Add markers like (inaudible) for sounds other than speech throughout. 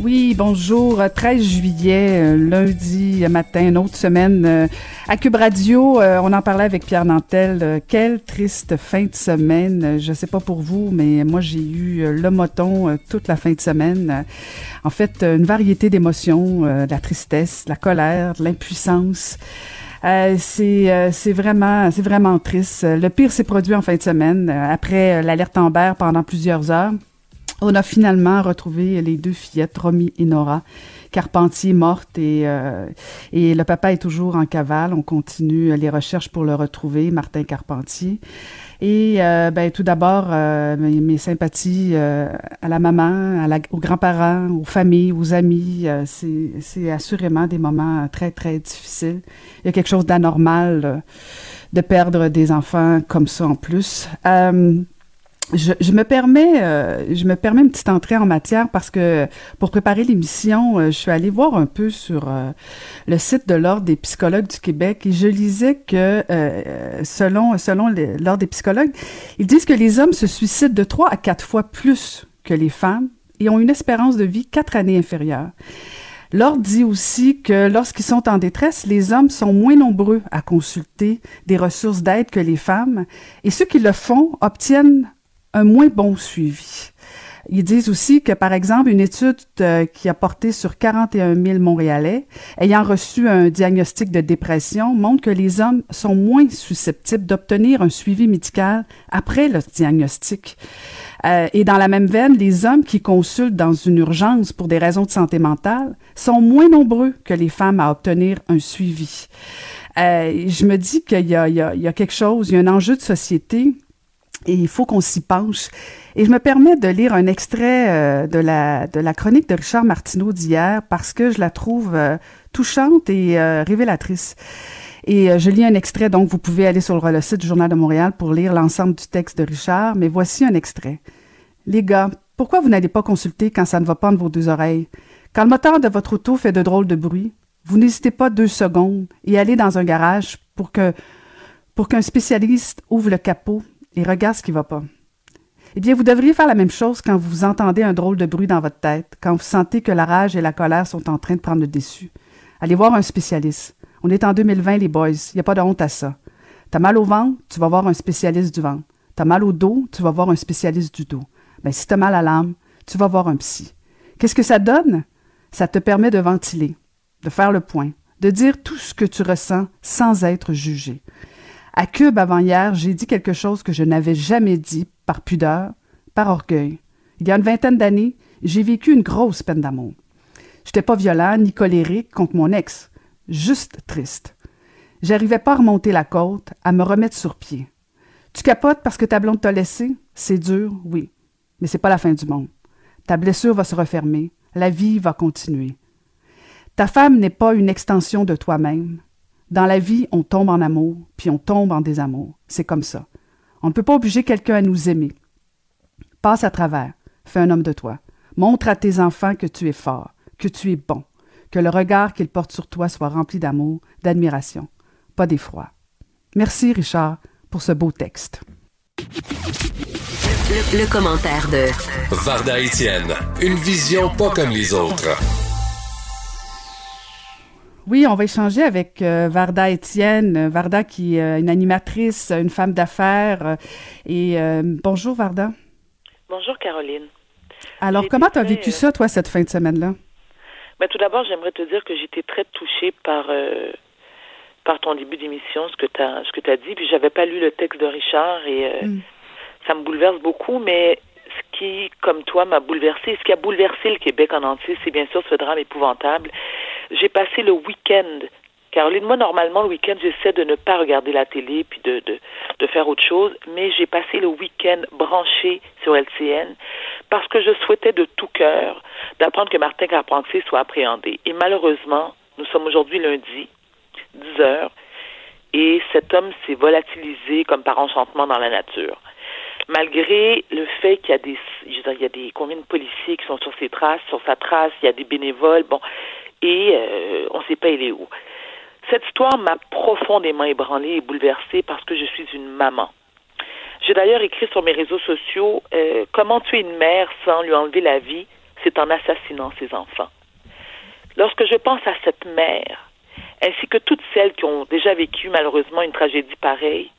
Oui, bonjour. 13 juillet, euh, lundi matin, une autre semaine. euh, à Cube Radio, euh, on en parlait avec Pierre Nantel. Euh, Quelle triste fin de semaine. Euh, Je sais pas pour vous, mais moi, j'ai eu euh, le moton euh, toute la fin de semaine. Euh, En fait, euh, une variété d'émotions, euh, de la tristesse, la colère, de l'impuissance. Euh, c'est euh, c'est vraiment c'est vraiment triste. Euh, Le pire s'est produit en fin de semaine euh, après euh, l'alerte Amber pendant plusieurs heures. On a finalement retrouvé les deux fillettes, Romy et Nora. Carpentier morte et, euh, et le papa est toujours en cavale. On continue les recherches pour le retrouver, Martin Carpentier. Et euh, ben, tout d'abord, euh, mes, mes sympathies euh, à la maman, à la, aux grands-parents, aux familles, aux amis. Euh, c'est assurément des moments très, très difficiles. Il y a quelque chose d'anormal euh, de perdre des enfants comme ça en plus. Je, je me permets, euh, je me permets une petite entrée en matière parce que pour préparer l'émission, euh, je suis allée voir un peu sur euh, le site de l'Ordre des psychologues du Québec et je lisais que euh, selon selon l'Ordre des psychologues, ils disent que les hommes se suicident de trois à quatre fois plus que les femmes et ont une espérance de vie quatre années inférieure. L'ordre dit aussi que lorsqu'ils sont en détresse, les hommes sont moins nombreux à consulter des ressources d'aide que les femmes et ceux qui le font obtiennent un moins bon suivi. Ils disent aussi que, par exemple, une étude euh, qui a porté sur 41 000 Montréalais ayant reçu un diagnostic de dépression montre que les hommes sont moins susceptibles d'obtenir un suivi médical après le diagnostic. Euh, et dans la même veine, les hommes qui consultent dans une urgence pour des raisons de santé mentale sont moins nombreux que les femmes à obtenir un suivi. Euh, je me dis qu'il y y a quelque chose, il y a un enjeu de société et il faut qu'on s'y penche. Et je me permets de lire un extrait euh, de, la, de la chronique de Richard Martineau d'hier parce que je la trouve euh, touchante et euh, révélatrice. Et euh, je lis un extrait, donc vous pouvez aller sur le, site du Journal de Montréal pour lire l'ensemble du texte de Richard, mais voici un extrait. Les gars, pourquoi vous n'allez pas consulter quand ça ne va pas entre vos deux oreilles? Quand le moteur de votre auto fait de drôles de bruit, vous n'hésitez pas deux secondes et allez dans un garage pour que pour qu'un spécialiste ouvre le capot et regarde ce qui va pas. Eh bien, vous devriez faire la même chose quand vous entendez un drôle de bruit dans votre tête, quand vous sentez que la rage et la colère sont en train de prendre le dessus. Allez voir un spécialiste. On est en 2020, les boys. Il n'y a pas de honte à ça. T'as mal au ventre, tu vas voir un spécialiste du ventre. T'as mal au dos, tu vas voir un spécialiste du dos. Ben, si t'as mal à l'âme, tu vas voir un psy. Qu'est-ce que ça donne? Ça te permet de ventiler, de faire le point, de dire tout ce que tu ressens sans être jugé. À Cube avant-hier, j'ai dit quelque chose que je n'avais jamais dit par pudeur, par orgueil. Il y a une vingtaine d'années, j'ai vécu une grosse peine d'amour. J'étais pas violent ni colérique contre mon ex, juste triste. J'arrivais pas à remonter la côte, à me remettre sur pied. Tu capotes parce que ta blonde t'a laissé? C'est dur, oui. Mais c'est pas la fin du monde. Ta blessure va se refermer. La vie va continuer. Ta femme n'est pas une extension de toi-même. Dans la vie, on tombe en amour, puis on tombe en désamour. C'est comme ça. On ne peut pas obliger quelqu'un à nous aimer. Passe à travers. Fais un homme de toi. Montre à tes enfants que tu es fort, que tu es bon, que le regard qu'ils portent sur toi soit rempli d'amour, d'admiration, pas d'effroi. Merci, Richard, pour ce beau texte. Le, le commentaire de Varda Étienne, une vision pas comme les autres. Oui, on va échanger avec euh, Varda Étienne. Euh, Varda qui est euh, une animatrice, une femme d'affaires. et euh, bonjour Varda. Bonjour Caroline. Alors, comment tu as vécu ça, toi, cette fin de semaine-là? Ben, tout d'abord, j'aimerais te dire que j'étais très touchée par par ton début d'émission, ce que tu as ce que tu as dit, puis j'avais pas lu le texte de Richard et Mm. ça me bouleverse beaucoup, mais ce qui, comme toi, m'a bouleversé. Ce qui a bouleversé le Québec en entier, c'est bien sûr ce drame épouvantable. J'ai passé le week-end Caroline, moi, normalement, le week-end, j'essaie de ne pas regarder la télé puis de, de, de faire autre chose, mais j'ai passé le week-end branché sur LCN parce que je souhaitais de tout cœur d'apprendre que Martin Carpentier soit appréhendé. Et malheureusement, nous sommes aujourd'hui lundi, 10 heures, et cet homme s'est volatilisé comme par enchantement dans la nature. Malgré le fait qu'il y a des, je veux dire, il y a des combien de policiers qui sont sur ses traces, sur sa trace, il y a des bénévoles, bon, et euh, on ne sait pas il est où. Cette histoire m'a profondément ébranlée et bouleversée parce que je suis une maman. J'ai d'ailleurs écrit sur mes réseaux sociaux euh, comment tuer une mère sans lui enlever la vie, c'est en assassinant ses enfants. Lorsque je pense à cette mère, ainsi que toutes celles qui ont déjà vécu malheureusement une tragédie pareille,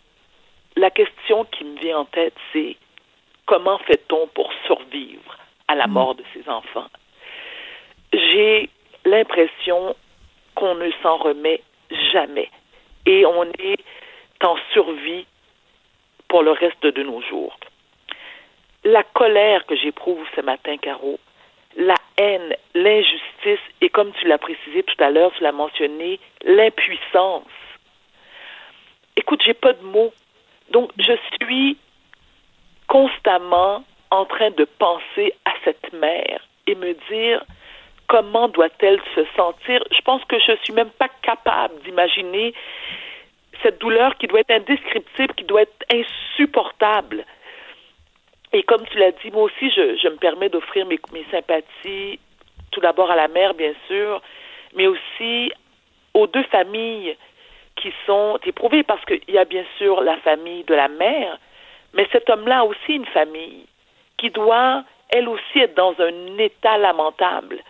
la question qui me vient en tête, c'est comment fait-on pour survivre à la mort de ses enfants? J'ai l'impression qu'on ne s'en remet jamais. Et on est en survie pour le reste de nos jours. La colère que j'éprouve ce matin, Caro, la haine, l'injustice et comme tu l'as précisé tout à l'heure, tu l'as mentionné, l'impuissance. Écoute, j'ai pas de mots. Donc, je suis constamment en train de penser à cette mère et me dire, comment doit-elle se sentir? Je pense que je suis même pas capable d'imaginer cette douleur qui doit être indescriptible, qui doit être insupportable. Et comme tu l'as dit, moi aussi, je, je me permets d'offrir mes, mes sympathies, tout d'abord à la mère, bien sûr, mais aussi aux deux familles qui sont éprouvées, parce qu'il y a bien sûr la famille de la mère, mais cet homme-là a aussi une famille qui doit, elle aussi, être dans un état lamentable.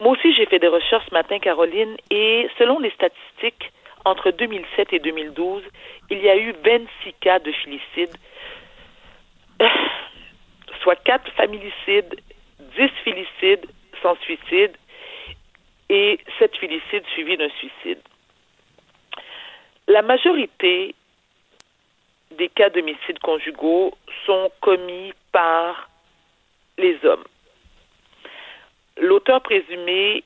Moi aussi, j'ai fait des recherches ce matin, Caroline, et selon les statistiques, entre 2007 et 2012, il y a eu 26 cas de filicide, (sighs) soit 4 familicides, 10 filicides sans suicide et 7 filicides suivis d'un suicide. La majorité des cas d'homicides conjugaux sont commis par les hommes. L'auteur présumé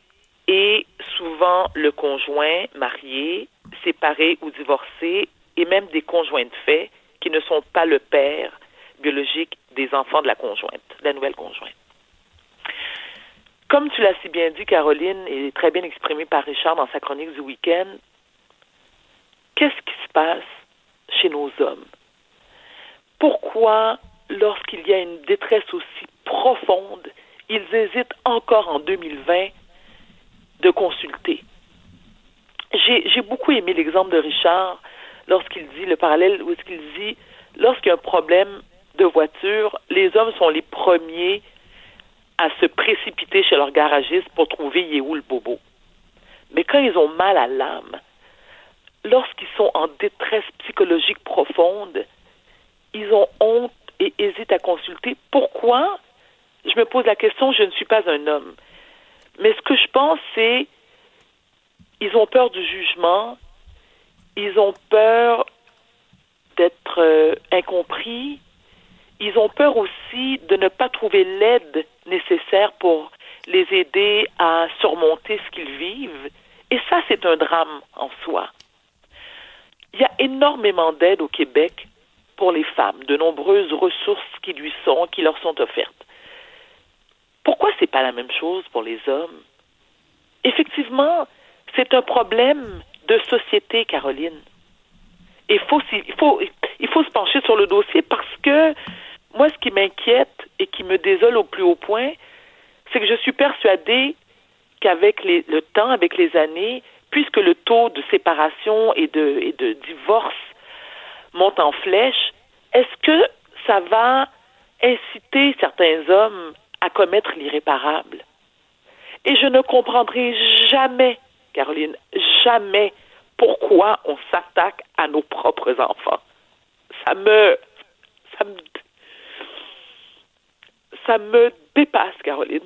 est souvent le conjoint marié, séparé ou divorcé, et même des conjoints de fait qui ne sont pas le père biologique des enfants de la conjointe, de la nouvelle conjointe. Comme tu l'as si bien dit, Caroline, et très bien exprimé par Richard dans sa chronique du week-end, qu'est-ce qui se passe chez nos hommes? Pourquoi, lorsqu'il y a une détresse aussi profonde, ils hésitent encore en 2020 de consulter. J'ai beaucoup aimé l'exemple de Richard lorsqu'il dit le parallèle où dit lorsqu'il y a un problème de voiture, les hommes sont les premiers à se précipiter chez leur garagiste pour trouver où le bobo. Mais quand ils ont mal à l'âme, lorsqu'ils sont en détresse psychologique profonde, ils ont honte et hésitent à consulter. Pourquoi? Je me pose la question, je ne suis pas un homme. Mais ce que je pense, c'est ils ont peur du jugement, ils ont peur d'être euh, incompris, ils ont peur aussi de ne pas trouver l'aide nécessaire pour les aider à surmonter ce qu'ils vivent. Et ça, c'est un drame en soi. Il y a énormément d'aide au Québec pour les femmes, de nombreuses ressources qui lui sont, qui leur sont offertes. Pourquoi c'est pas la même chose pour les hommes? Effectivement, c'est un problème de société, Caroline. Il faut, il faut, il faut se pencher sur le dossier parce que moi, ce qui m'inquiète et qui me désole au plus haut point, c'est que je suis persuadée qu'avec le temps, avec les années, puisque le taux de séparation et de, et de divorce monte en flèche, est-ce que ça va inciter certains hommes à commettre l'irréparable. Et je ne comprendrai jamais, Caroline, jamais pourquoi on s'attaque à nos propres enfants. Ça me, ça me, ça me dépasse, Caroline.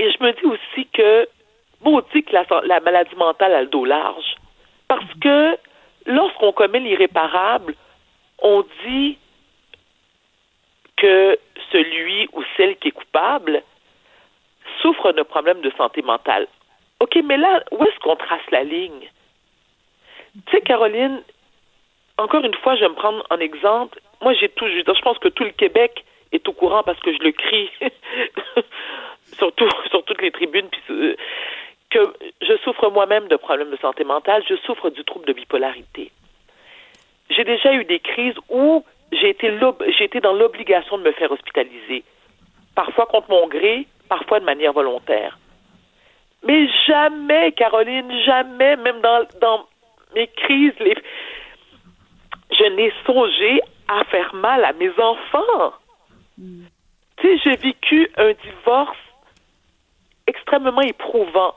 Et je me dis aussi que, maudit que la maladie mentale a le dos large. Parce que lorsqu'on commet l'irréparable, on dit que celui ou celle qui est coupable souffre d'un problème de santé mentale. OK, mais là, où est-ce qu'on trace la ligne? Tu sais, Caroline, encore une fois, je vais me prendre en exemple. Moi, j'ai tout, je, pense que tout le Québec est au courant parce que je le crie, (laughs) surtout sur toutes les tribunes, euh, que je souffre moi-même de problèmes de santé mentale, je souffre du trouble de bipolarité. J'ai déjà eu des crises où j'ai été, dans l'obligation de me faire hospitaliser, parfois contre mon gré, parfois de manière volontaire. Mais jamais, Caroline, jamais, même dans, mes crises, je n'ai songé à faire mal à mes enfants. Tu sais, j'ai vécu un divorce extrêmement éprouvant.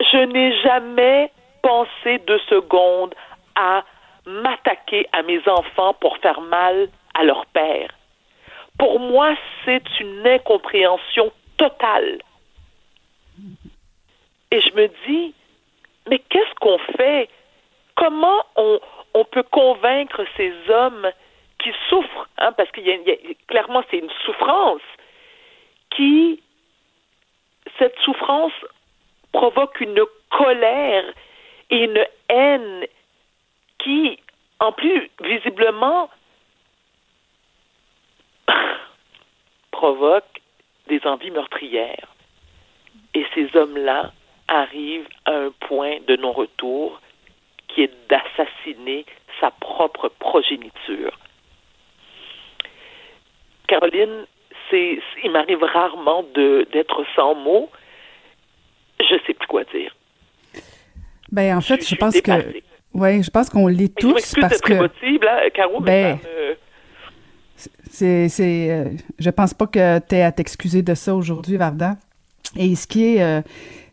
Je n'ai jamais pensé deux secondes à m'attaquer à mes enfants pour faire mal à leur père. Pour moi, c'est une incompréhension totale. Et je me dis, mais qu'est-ce qu'on fait? Comment on, peut convaincre ces hommes qui souffrent, hein, parce qu'il y, a clairement c'est une souffrance, qui cette souffrance provoque une colère et une haine qui, en plus, visiblement, (coughs) provoque des envies meurtrières. Et ces hommes-là arrivent à un point de non-retour qui est d'assassiner sa propre progéniture. Caroline, c'est, il m'arrive rarement de, d'être sans mots. Je sais plus quoi dire. Ben, en fait, je, pense que. Oui, je pense qu'on l'est tous parce que. Possible, Caro, ben, c'est, c'est, euh, je pense pas que tu aies à t'excuser de ça aujourd'hui, Varda. Et ce qui est, euh,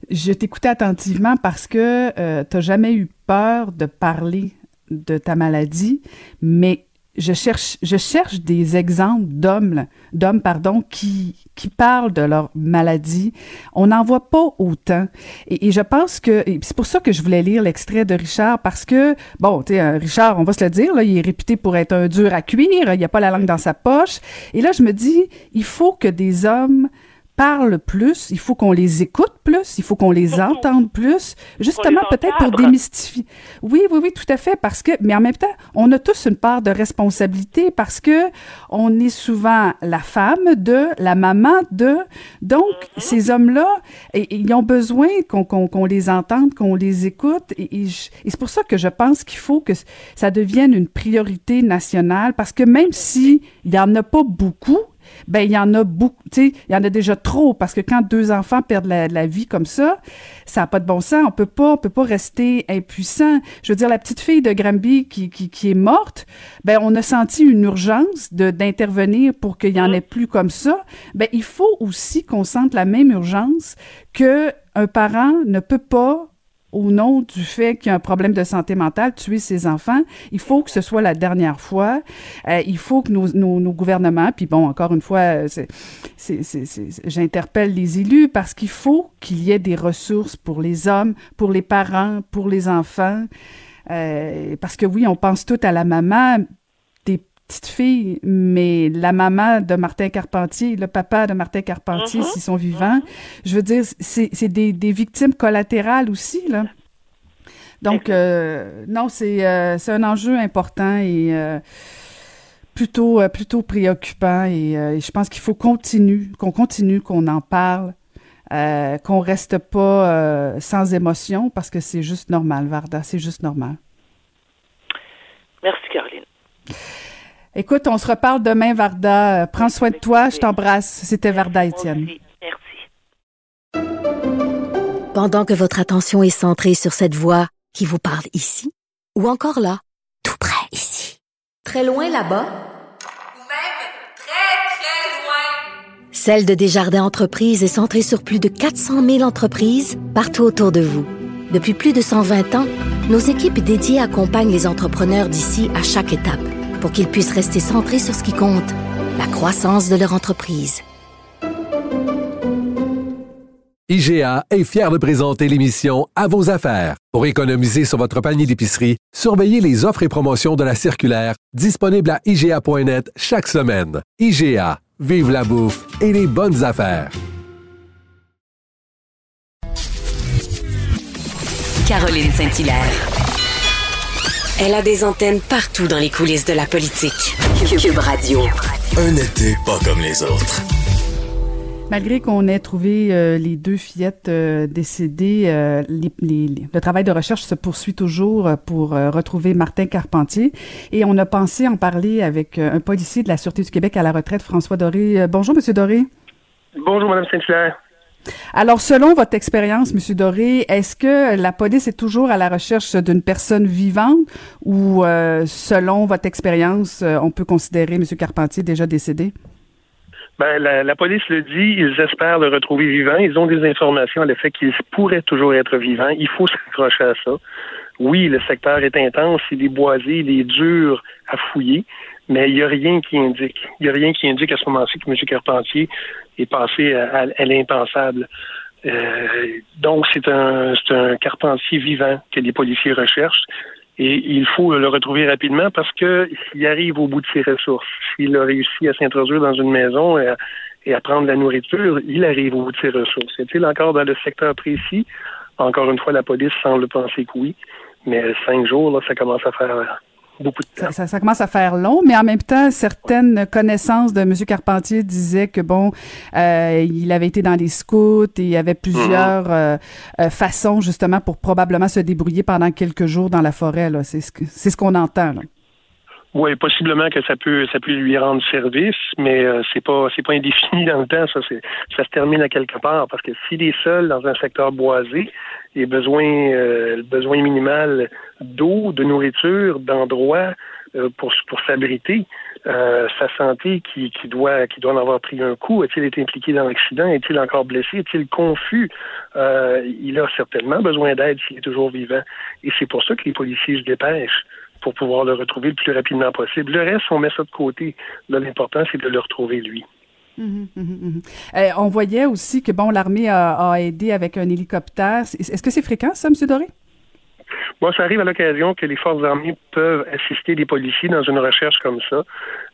je t'écoutais attentivement parce que euh, tu n'as jamais eu peur de parler de ta maladie, mais je cherche, je cherche des exemples d'hommes, d'hommes, pardon, qui, qui parlent de leur maladie. On n'en voit pas autant. Et, je pense que, c'est pour ça que je voulais lire l'extrait de Richard, parce que, bon, tu sais, euh, Richard, on va se le dire, là, il est réputé pour être un dur à cuire, il n'y a pas la langue dans sa poche. Et là, je me dis, il faut que des hommes parlent plus, il faut qu'on les écoute plus, il faut qu'on les entende plus, justement peut-être pour démystifier. Oui, oui, oui, tout à fait, parce que, mais en même temps, on a tous une part de responsabilité parce que on est souvent la femme de, la maman de, donc mm-hmm. ces hommes-là, ils ont besoin qu'on les entende, qu'on les écoute, et, et c'est pour ça que je pense qu'il faut que ça devienne une priorité nationale, parce que même si il y en a pas beaucoup, ben il y en a beaucoup, tu sais, il y en a déjà trop parce que quand deux enfants perdent la, vie comme ça, ça n'a pas de bon sens. On peut pas, on peut pas rester impuissant. Je veux dire, la petite fille de Granby qui, qui, qui est morte, ben on a senti une urgence de d'intervenir pour qu'il y en ait plus comme ça. Ben il faut aussi qu'on sente la même urgence que un parent ne peut pas au nom du fait qu'il y a un problème de santé mentale, tuer ses enfants. Il faut que ce soit la dernière fois. Euh, il faut que nos, nos, nos, gouvernements, puis bon, encore une fois, j'interpelle les élus parce qu'il faut qu'il y ait des ressources pour les hommes, pour les parents, pour les enfants. Euh, parce que oui, on pense tout à la maman, petite fille, mais la maman de Martin Carpentier, le papa de Martin Carpentier, uh-huh. s'ils sont vivants, uh-huh. je veux dire, c'est des, des, victimes collatérales aussi, là. Donc, euh, non, euh, c'est un enjeu important et euh, plutôt, plutôt préoccupant. Et, je pense qu'il faut continuer, qu'on continue, qu'on en parle, qu'on reste pas sans émotion parce que c'est juste normal, Varda, c'est juste normal. Merci, Caroline. Écoute, on se reparle demain, Varda. Prends soin de toi. Je t'embrasse. C'était Varda Étienne. Merci. Pendant que votre attention est centrée sur cette voix qui vous parle ici, ou encore là, tout près ici, très loin là-bas, ou même très, très loin, Celle de Desjardins Entreprises est centrée sur plus de 400 000 entreprises partout autour de vous. Depuis plus de 120 ans, nos équipes dédiées accompagnent les entrepreneurs d'ici à chaque étape pour qu'ils puissent rester centrés sur ce qui compte, la croissance de leur entreprise. IGA est fier de présenter l'émission À vos affaires. Pour économiser sur votre panier d'épicerie, surveillez les offres et promotions de la circulaire disponible à IGA.net chaque semaine. IGA, vive la bouffe et les bonnes affaires. Caroline Saint-Hilaire. Elle a des antennes partout dans les coulisses de la politique. Cube Radio. Un été pas comme les autres. Malgré qu'on ait trouvé euh, les deux fillettes euh, décédées, euh, le travail de recherche se poursuit toujours pour retrouver Martin Carpentier. Et on a pensé en parler avec un policier de la Sûreté du Québec à la retraite, François Doré. bonjour, Monsieur Doré. Bonjour, Madame Saint-Hilaire. Alors, selon votre expérience, Monsieur Doré, est-ce que la police est toujours à la recherche d'une personne vivante ou, selon votre expérience, on peut considérer Monsieur Carpentier déjà décédé? Ben, la, police le dit, ils espèrent le retrouver vivant. Ils ont des informations à l'effet qu'il pourrait toujours être vivant. Il faut s'accrocher à ça. Oui, le secteur est intense, il est boisé, il est dur à fouiller, mais il n'y a rien qui indique. Il n'y a rien qui indique à ce moment-ci que M. Carpentier est passé à, l'impensable. Euh, donc, c'est un, un Carpentier vivant que les policiers recherchent. Et il faut le retrouver rapidement parce que arrive au bout de ses ressources, s'il a réussi à s'introduire dans une maison et à, prendre la nourriture, il arrive au bout de ses ressources. Est-il encore dans le secteur précis? Encore une fois, la police semble penser que oui. Mais cinq jours, là, ça commence à faire ça, commence à faire long, mais en même temps, certaines connaissances de M. Carpentier disaient que bon, euh, il avait été dans les scouts et il y avait plusieurs mhm. euh, euh, façons justement pour probablement se débrouiller pendant quelques jours dans la forêt. C'est ce c'est ce qu'on entend. Oui, possiblement que ça peut ça peut lui rendre service, mais c'est pas c'est pas indéfini dans le temps. Ça ça se termine à quelque part parce que s'il est seul dans un secteur boisé, les besoins, euh, besoin minimal d'eau, de nourriture, d'endroits euh, pour, pour s'abriter, euh, sa santé qui, qui, doit, qui doit en avoir pris un coup. Est-il été impliqué dans l'accident? Est-il encore blessé? Est-il confus? Euh, il a certainement besoin d'aide s'il est toujours vivant. Et c'est pour ça que les policiers se dépêchent pour pouvoir le retrouver le plus rapidement possible. Le reste, on met ça de côté. l'important, c'est de le retrouver lui. Mhm, mhm, mhm. Euh, on voyait aussi que bon, l'armée a, aidé avec un hélicoptère. Est-ce que c'est fréquent, ça, M. Doré? Bon, ça arrive à l'occasion que les forces armées peuvent assister des policiers dans une recherche comme ça.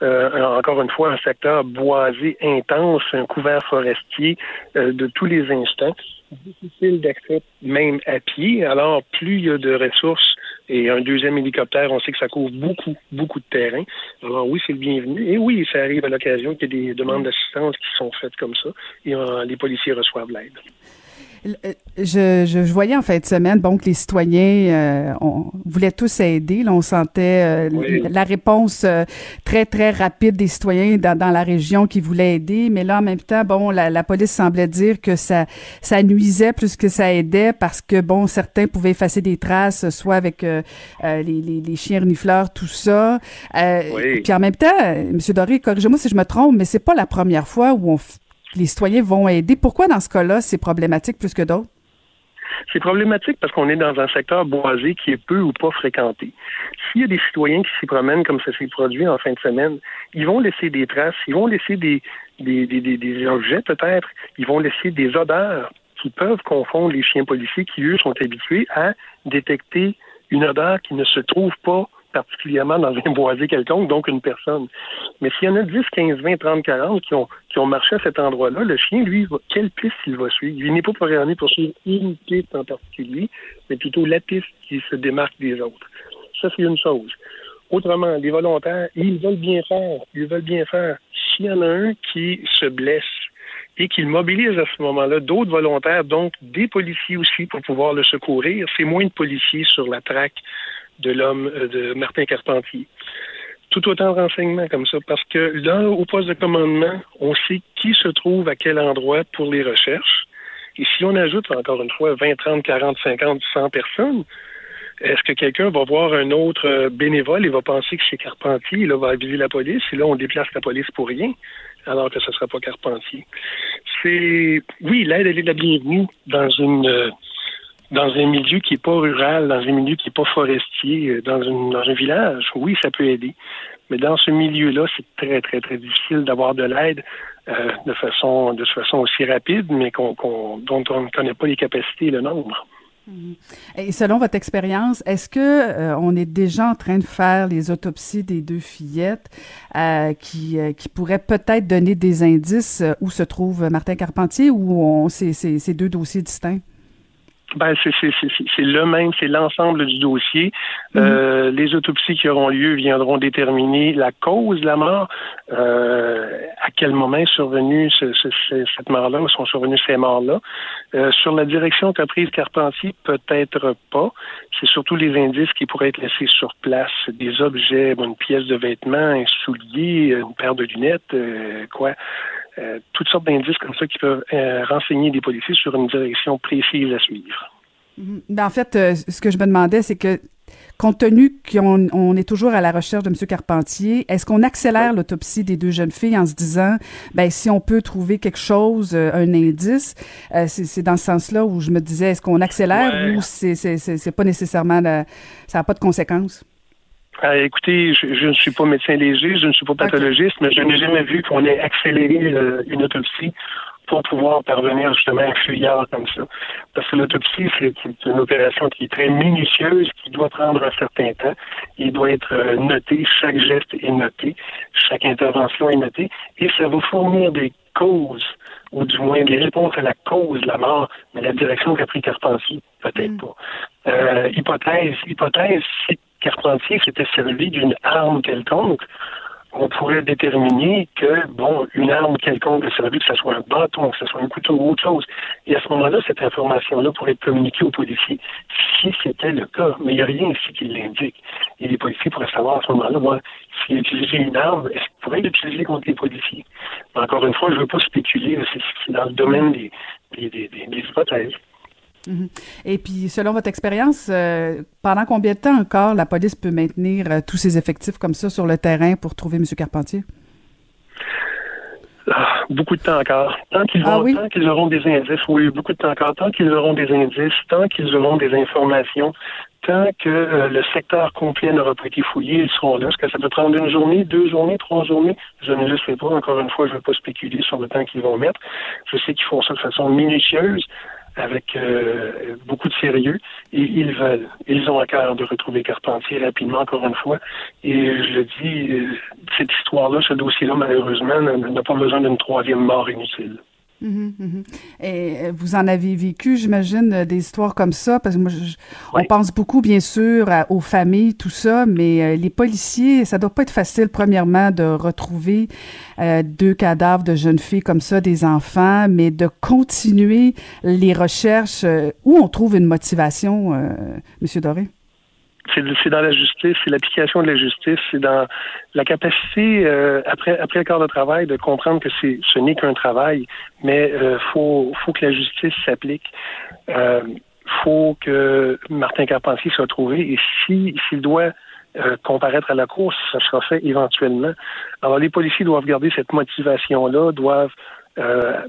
Euh, encore une fois, un secteur boisé intense, un couvert forestier euh, de tous les instants difficile d'accès même à pied. Alors, plus il y a de ressources et un deuxième hélicoptère, on sait que ça couvre beaucoup, beaucoup de terrain. Alors oui, c'est le bienvenu. Et oui, ça arrive à l'occasion qu'il y ait des demandes d'assistance qui sont faites comme ça et euh, les policiers reçoivent l'aide. Euh, je, je, voyais en fin de semaine, bon, que les citoyens euh, on voulait tous aider. Là, on sentait euh, la réponse très, très rapide des citoyens dans, dans, la région qui voulaient aider. Mais là, en même temps, bon, la, la, police semblait dire que ça, ça nuisait plus que ça aidait parce que, bon, certains pouvaient effacer des traces, soit avec les, les, les, chiens renifleurs, tout ça. Puis en même temps, M. Doré, corrigez-moi si je me trompe, mais c'est pas la première fois où on les citoyens vont aider. Pourquoi dans ce cas-là, c'est problématique plus que d'autres? C'est problématique parce qu'on est dans un secteur boisé qui est peu ou pas fréquenté. S'il y a des citoyens qui s'y promènent comme ça s'est produit en fin de semaine, ils vont laisser des traces, ils vont laisser des, objets peut-être, ils vont laisser des odeurs qui peuvent confondre les chiens policiers qui, eux, sont habitués à détecter une odeur qui ne se trouve pas particulièrement dans un boisé quelconque, donc une personne. Mais s'il y en a 10, 15, 20, 30, 40 qui ont, qui ont marché à cet endroit-là, le chien, lui, quelle piste il va suivre? Il n'est pas programmé pour suivre une piste en particulier, mais plutôt la piste qui se démarque des autres. Ça, c'est une chose. Autrement, les volontaires, ils veulent bien faire. Ils veulent bien faire. S'il y en a un qui se blesse et qu'il mobilise à ce moment-là d'autres volontaires, donc des policiers aussi pour pouvoir le secourir, c'est moins de policiers sur la traque de l'homme euh, de Martin Carpentier. Tout autant de renseignements comme ça, parce que là, au poste de commandement, on sait qui se trouve à quel endroit pour les recherches. Et si on ajoute encore une fois 20, 30, 40, 50, 100 personnes, est-ce que quelqu'un va voir un autre euh, bénévole et va penser que c'est Carpentier, là, va aviser la police, et là, on déplace la police pour rien, alors que ce ne sera pas Carpentier? C'est, oui, l'aide, elle est la bienvenue dans une, euh, dans un milieu qui n'est pas rural, dans un milieu qui n'est pas forestier, euh, dans, une, dans un village, oui, ça peut aider. Mais dans ce milieu-là, c'est très, très, très difficile d'avoir de l'aide euh, de façon de façon aussi rapide, mais dont on ne connaît pas les capacités et le nombre. Mhm. Et selon votre expérience, est-ce que euh, on est déjà en train de faire les autopsies des deux fillettes qui, qui pourraient peut-être donner des indices où se trouve Martin Carpentier ou on, c'est, c'est deux dossiers distincts? Ben, c'est le même, c'est l'ensemble du dossier. Mhm. euh, les autopsies qui auront lieu viendront déterminer la cause de la mort, euh, à quel moment est survenue ce, ce, cette mort-là, ou sont survenues ces morts-là. Euh, sur la direction qu'a prise Carpentier, peut-être pas. C'est surtout les indices qui pourraient être laissés sur place, des objets, une pièce de vêtement, un soulier, une paire de lunettes, euh, quoi. Euh, toutes sortes d'indices comme ça qui peuvent euh, renseigner des policiers sur une direction précise à suivre. Mhm. Ben, en fait, euh, ce que je me demandais, c'est que compte tenu qu'on on est toujours à la recherche de M. Carpentier, est-ce qu'on accélère l'autopsie des deux jeunes filles en se disant, ben si on peut trouver quelque chose, un indice, c'est dans ce sens-là où je me disais, est-ce qu'on accélère ou c'est pas nécessairement, ça n'a pas de conséquences? Ah, écoutez, je, ne suis pas médecin léger, je ne suis pas pathologiste, mais je n'ai jamais vu qu'on ait accéléré euh, une autopsie pour pouvoir parvenir justement à un fuyard comme ça. Parce que l'autopsie, c'est une opération qui est très minutieuse, qui doit prendre un certain temps. Il doit être euh, noté, chaque geste est noté, chaque intervention est notée, et ça va fournir des causes, ou du moins des réponses à la cause de la mort, mais la direction qu'a pris Carpentier, peut-être mm. pas. Euh, hypothèse, hypothèse, c'est Carpentier s'était servi d'une arme quelconque, on pourrait déterminer que, bon, une arme quelconque a servi, que ce soit un bâton, que ce soit un couteau ou autre chose. Et à ce moment-là, cette information-là pourrait être communiquée aux policiers, si c'était le cas. Mais il n'y a rien ici qui l'indique. Et les policiers pourraient savoir à ce moment-là, moi, s'il utilisait une arme, est-ce qu'il pourrait l'utiliser contre les policiers? encore une fois, je ne veux pas spéculer, c'est dans le domaine des, des, des, des hypothèses. Mhm. Et puis, selon votre expérience, euh, pendant combien de temps encore la police peut maintenir euh, tous ses effectifs comme ça sur le terrain pour trouver M. Carpentier? Ah, beaucoup de temps encore. Tant qu'ils ah qu'ils auront des indices, oui, beaucoup de temps encore. Tant qu'ils auront des indices, tant qu'ils auront des informations, tant que euh, le secteur complet n'aura pas été fouillé, ils seront là. Est-ce que ça peut prendre une journée, deux journées, trois journées? Je ne le sais pas. Encore une fois, je ne veux pas spéculer sur le temps qu'ils vont mettre. Je sais qu'ils font ça de façon minutieuse avec euh, beaucoup de sérieux et ils veulent, ils ont à cœur de retrouver Carpentier rapidement, encore une fois. Et je le dis, euh, cette histoire-là, ce dossier-là, malheureusement, n'a pas besoin d'une troisième mort inutile. Mhm, mhm. Et euh, vous en avez vécu, j'imagine, euh, des histoires comme ça, parce que moi, on pense beaucoup, bien sûr, aux familles, tout ça, mais euh, les policiers, ça doit pas être facile, premièrement, de retrouver deux cadavres de jeunes filles comme ça, des enfants, mais de continuer les recherches où on trouve une motivation, Monsieur Doré? C'est dans la justice, c'est l'application de la justice, c'est dans la capacité, euh, après, après le corps de travail, de comprendre que ce n'est qu'un travail, mais euh, faut, faut que la justice s'applique. Euh, faut que Martin Carpentier soit trouvé et si s'il doit euh, comparaître à la course, ça sera fait éventuellement. Alors les policiers doivent garder cette motivation-là, doivent euh,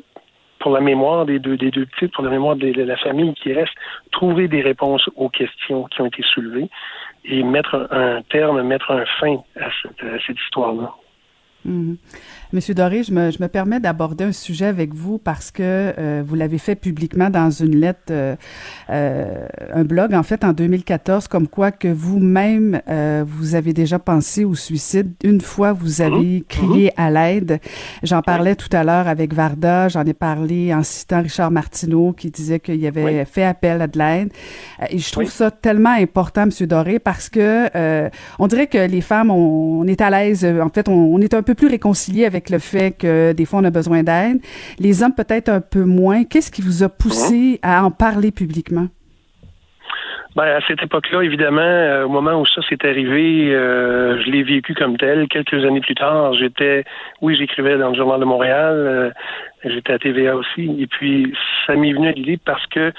pour la mémoire des deux, des deux petites, pour la mémoire de, la famille qui reste, trouver des réponses aux questions qui ont été soulevées et mettre un terme, mettre un fin à cette histoire-là. Mhm. Monsieur Doré, je me, je me permets d'aborder un sujet avec vous parce que euh, vous l'avez fait publiquement dans une lettre, euh, euh, un blog en fait en 2014, comme quoi que vous-même vous avez déjà pensé au suicide. Une fois, vous mhm. avez crié mhm. à l'aide. J'en parlais tout à l'heure avec Varda. J'en ai parlé en citant Richard Martineau qui disait qu'il avait fait appel à de l'aide. Et je trouve ça tellement important, Monsieur Doré, parce que on dirait que les femmes, on, est à l'aise. En fait, on, on est un peu plus réconcilié avec le fait que des fois on a besoin d'aide. Les hommes peut-être un peu moins. Qu'est-ce qui vous a poussé à en parler publiquement? Ben, à cette époque-là, évidemment, euh, au moment où ça s'est arrivé, euh, je l'ai vécu comme tel. Quelques années plus tard, j'étais, oui, j'écrivais dans le Journal de Montréal, euh, j'étais à TVA aussi, et puis ça m'est venu à l'idée parce que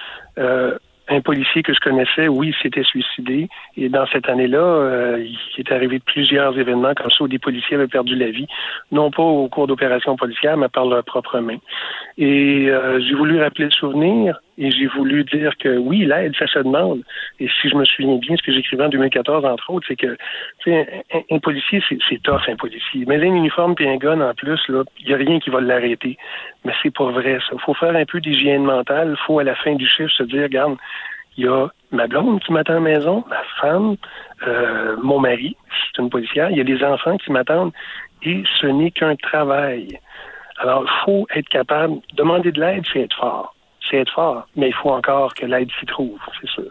un policier que je connaissais, oui, s'était suicidé. Et dans cette année-là, euh, il est arrivé plusieurs événements comme ça où des policiers avaient perdu la vie, non pas au cours d'opérations policières, mais par leurs propres mains. Et euh, j'ai voulu rappeler le souvenir Et j'ai voulu dire que oui, l'aide, ça se demande. Et si je me souviens bien, ce que j'écrivais en 2014, entre autres, c'est que un, un, policier, c'est tough, un policier. Mais un uniforme et un gun en plus, il n'y a rien qui va l'arrêter. Mais c'est pas vrai, ça. Faut faire un peu d'hygiène mentale. Faut, à la fin du chiffre, se dire, regarde, il y a ma blonde qui m'attend à la maison, ma femme, euh, mon mari, c'est une policière, il y a des enfants qui m'attendent et ce n'est qu'un travail. Alors, il faut être capable, demander de l'aide, c'est être fort. C'est être fort, mais il faut encore que l'aide s'y trouve, c'est sûr.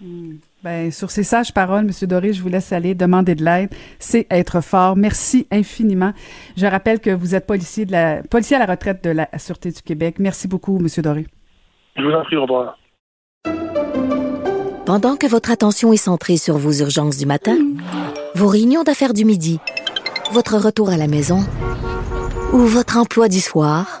Hmm. Ben, sur ces sages paroles, M. Doré, je vous laisse aller demander de l'aide. C'est être fort. Merci infiniment. Je rappelle que vous êtes policier, de la, policier à la retraite de la Sûreté du Québec. Merci beaucoup, M. Doré. Je vous en prie, au revoir. Pendant que votre attention est centrée sur vos urgences du matin, vos réunions d'affaires du midi, votre retour à la maison ou votre emploi du soir,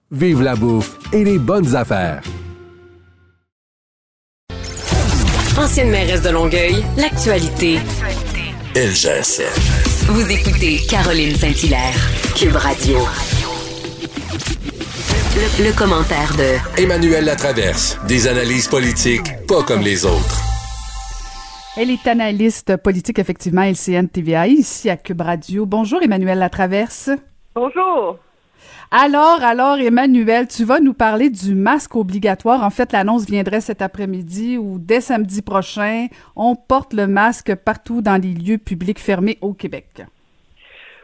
vive la bouffe et les bonnes affaires. Ancienne mairesse de Longueuil, l'actualité. Ça. Vous écoutez Caroline Saint-Hilaire, Cube Radio. Le, commentaire de Emmanuel Latraverse. Des analyses politiques pas comme les autres. Elle est analyste politique, effectivement, LCN TVA, ici à Cube Radio. Bonjour, Emmanuel Latraverse. Bonjour. Alors, alors, Emmanuel, tu vas nous parler du masque obligatoire. En fait, l'annonce viendrait cet après-midi ou dès samedi prochain. On porte le masque partout dans les lieux publics fermés au Québec.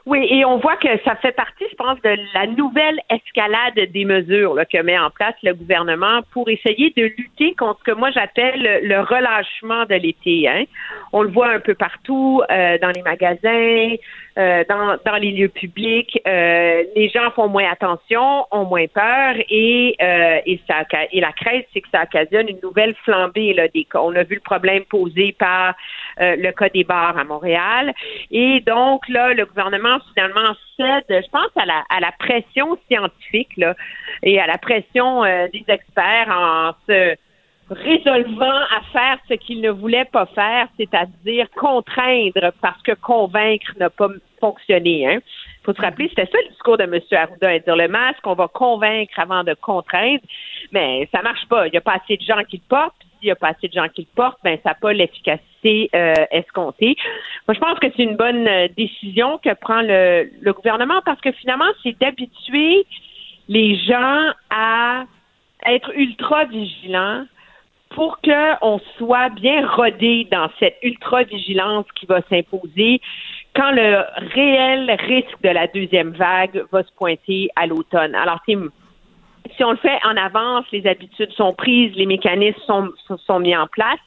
Oui, et on voit que ça fait partie, je pense, de la nouvelle escalade des mesures que met en place le gouvernement pour essayer de lutter contre ce que moi j'appelle le relâchement de l'été. Hein. On le voit un peu partout, euh, dans les magasins, euh, dans, dans les lieux publics. Euh, les gens font moins attention, ont moins peur et, euh, et, ça, et la crainte, c'est que ça occasionne une nouvelle flambée là, des cas. On a vu le problème posé par le cas des bars à Montréal. Et donc, là, le gouvernement finalement cède, je pense, à la, à la pression scientifique là, et à la pression des experts en se résolvant à faire ce qu'il ne voulait pas faire, c'est-à-dire contraindre parce que convaincre n'a pas fonctionné. Hein. faut se rappeler, c'était ça le discours de M. Arruda, dire le masque, on va convaincre avant de contraindre, mais ça marche pas. Il n'y a pas assez de gens qui le portent. S'il n'y a pas assez de gens qui le portent, ben ça n'a pas l'efficacité euh, escomptée. Moi, je pense que c'est une bonne euh, décision que prend le, le gouvernement parce que finalement, c'est d'habituer les gens à être ultra vigilants pour qu'on soit bien rodé dans cette ultra-vigilance qui va s'imposer quand le réel risque de la deuxième vague va se pointer à l'automne. Alors, si on le fait en avance, les habitudes sont prises, les mécanismes sont, sont mis en place,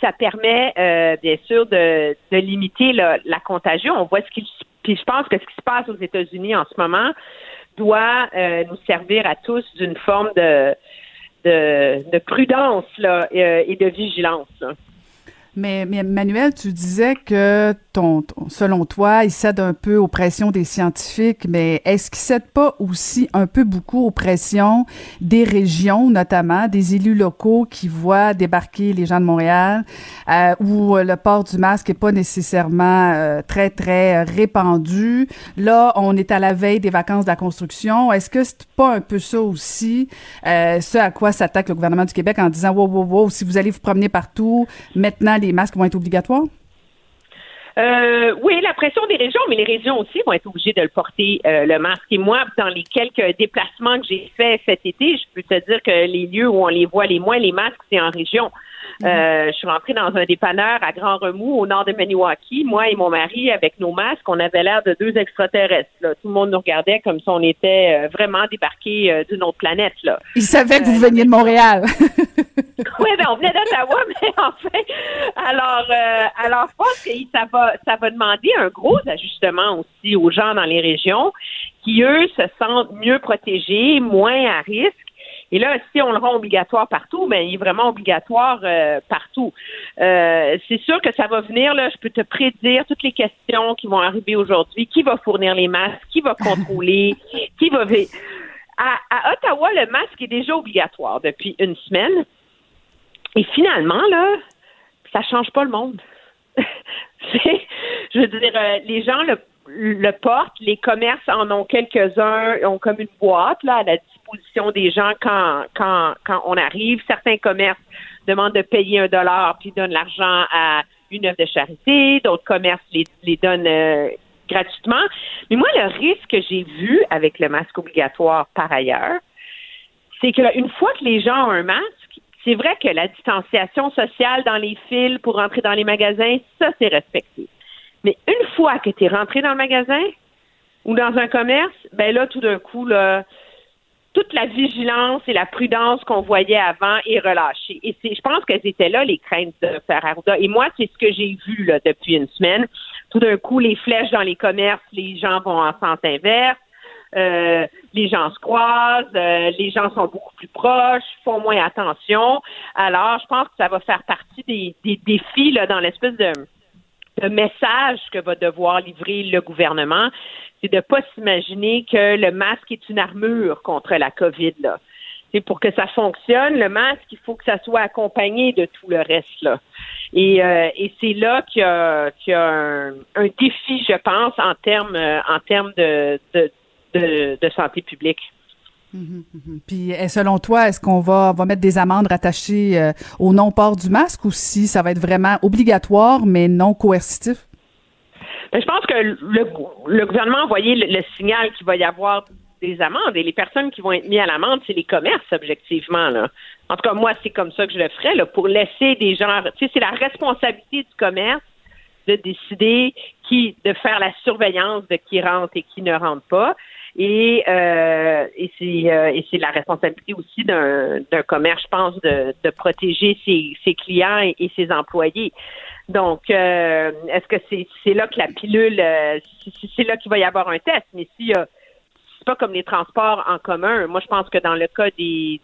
ça permet, euh, bien sûr, de, limiter la contagion. On voit ce qui... Puis je pense que ce qui se passe aux États-Unis en ce moment doit euh, nous servir à tous d'une forme de de, prudence là, euh, et, de vigilance. Mais, Manuel, tu disais que ton, selon toi, il cède un peu aux pressions des scientifiques, mais est-ce qu'il cède pas aussi un peu beaucoup aux pressions des régions, notamment des élus locaux qui voient débarquer les gens de Montréal, euh, où le port du masque est pas nécessairement euh, très très répandu? Là, on est à la veille des vacances de la construction. Est-ce que c'est pas un peu ça aussi, euh, ce à quoi s'attaque le gouvernement du Québec en disant wow wow wow, si vous allez vous promener partout, maintenant les masques vont être obligatoires? Euh, oui, la pression des régions, mais les régions aussi vont être obligées de le porter, euh, le masque. Et moi, dans les quelques déplacements que j'ai faits cet été, je peux te dire que les lieux où on les voit les moins, les masques, c'est en région. Euh, je suis rentrée dans un dépanneur à Grand Remous, au nord de Maniwaki. Moi et mon mari, avec nos masques, on avait l'air de deux extraterrestres. Tout le monde nous regardait comme si on était euh, vraiment débarqués euh, d'une autre planète. Là. Ils savaient que vous veniez de Montréal. (laughs) oui, ben, on venait d'Ottawa, (laughs) mais en fait, alors, alors je pense que ça va, ça va demander un gros ajustement aussi aux gens dans les régions qui, eux, se sentent mieux protégés, moins à risque Et là, si on le rend obligatoire partout, ben il est vraiment obligatoire euh, partout. Euh, c'est sûr que ça va venir, là, je peux te prédire toutes les questions qui vont arriver aujourd'hui. Qui va fournir les masques? Qui va (laughs) contrôler? qui va... À, à Ottawa, le masque est déjà obligatoire depuis une semaine. Et finalement, là, ça change pas le monde. (laughs) je veux dire, euh, les gens le, le, portent, les commerces en ont quelques-uns, ont comme une boîte là, à la disposition des gens quand, quand, quand on arrive. Certains commerces demandent de payer un dollar puis donnent l'argent à une œuvre de charité, d'autres commerces les, les donnent euh, gratuitement. Mais moi, le risque que j'ai vu avec le masque obligatoire par ailleurs, c'est que une fois que les gens ont un masque, c'est vrai que la distanciation sociale dans les fils pour rentrer dans les magasins, ça, c'est respecté. Mais une fois que tu es rentré dans le magasin ou dans un commerce, ben là, tout d'un coup, là, toute la vigilance et la prudence qu'on voyait avant est relâchée. Et c'est, je pense qu'elles étaient là, les craintes de Faire Arruda. Et moi, c'est ce que j'ai vu là, depuis une semaine. Tout d'un coup, les flèches dans les commerces, les gens vont en sens inverse. Euh, les gens se croisent, euh, les gens sont beaucoup plus proches, font moins attention. Alors, je pense que ça va faire partie des, des défis là, dans l'espèce de, de message que va devoir livrer le gouvernement. C'est de ne pas s'imaginer que le masque est une armure contre la COVID. Là. Pour que ça fonctionne, le masque, il faut que ça soit accompagné de tout le reste. Là. Et, euh, et c'est là qu'il y a, qu'il y a un, un, défi, je pense, en termes en termes de, de, de, santé publique. Puis, selon toi, est-ce qu'on va, va mettre des amendes rattachées euh, au non-port du masque ou si ça va être vraiment obligatoire mais non coercitif? Ben, je pense que le, gouvernement a envoyé le, signal qu'il va y avoir des amendes et les personnes qui vont être mises à l'amende, c'est les commerces, objectivement. Là. En tout cas, moi, c'est comme ça que je le ferais, pour laisser des gens. Tu sais, c'est la responsabilité du commerce de décider qui, de faire la surveillance de qui rentre et qui ne rentre pas. Et, euh, et c'est euh, la responsabilité aussi d'un commerce, je pense, de, de protéger ses, ses clients et, ses employés. Donc, euh, est-ce que c'est c'est là que la pilule, euh, c'est là qu'il va y avoir un test Mais si c'est pas comme les transports en commun. Moi, je pense que dans le cas des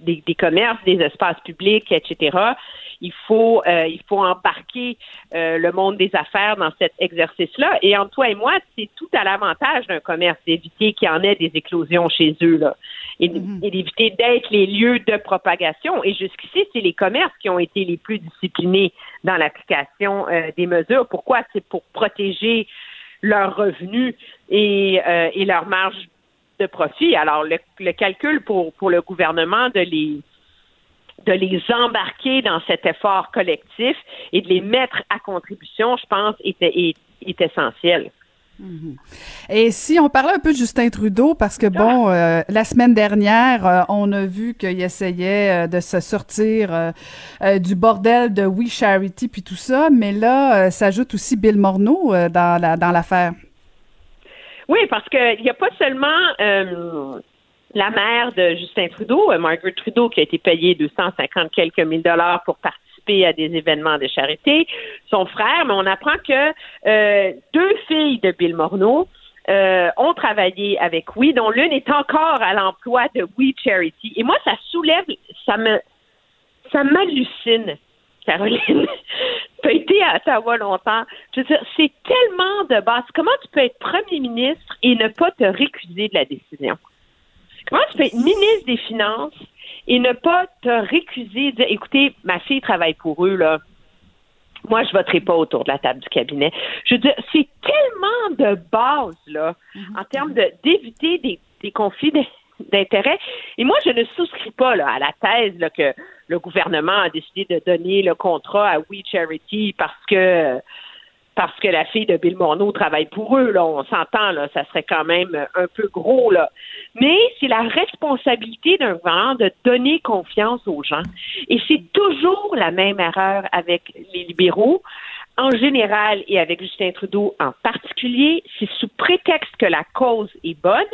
des, des commerces, des espaces publics, etc il faut euh, il faut embarquer euh, le monde des affaires dans cet exercice-là. Et entre toi et moi, c'est tout à l'avantage d'un commerce d'éviter qu'il y en ait des éclosions chez eux là, et, mhm. d'éviter d'être les lieux de propagation. Et jusqu'ici, c'est les commerces qui ont été les plus disciplinés dans l'application euh, des mesures. Pourquoi? C'est pour protéger leurs revenus et, et leur marge de profit. Alors, le, le calcul pour, pour le gouvernement de les de les embarquer dans cet effort collectif et de les mettre à contribution, je pense, est, est, essentiel. Mhm. Et si on parlait un peu de Justin Trudeau, parce que bon, ah! euh, la semaine dernière, euh, on a vu qu'il essayait euh, de se sortir du bordel de We Charity puis tout ça, mais là, s'ajoute aussi Bill Morneau dans la dans l'affaire. Oui, parce qu'il n'y a pas seulement la mère de Justin Trudeau, euh, Margaret Trudeau, qui a été payée 250 quelques mille dollars pour participer à des événements de charité, son frère, mais on apprend que euh, deux filles de Bill Morneau euh, ont travaillé avec Oui, dont l'une est encore à l'emploi de We Charity. Et moi, ça soulève, ça me, ça m'hallucine, Caroline. (laughs) tu as été à Ottawa longtemps. Je veux dire, c'est tellement de base. Comment tu peux être premier ministre et ne pas te récuser de la décision? Comment tu peux être ministre des Finances et ne pas te récuser, dire, écoutez, ma fille travaille pour eux, là. Moi, je voterai pas autour de la table du cabinet. Je veux dire, c'est tellement de base, là, mhm. en termes de, d'éviter des, des conflits d'intérêts. Et moi, je ne souscris pas à la thèse que le gouvernement a décidé de donner le contrat à We Charity parce que parce que la fille de Bill Morneau travaille pour eux, là, on s'entend, là, ça serait quand même un peu gros, là. Mais c'est la responsabilité d'un gouvernement de donner confiance aux gens. Et c'est toujours la même erreur avec les libéraux, en général, et avec Justin Trudeau en particulier, c'est sous prétexte que la cause est bonne,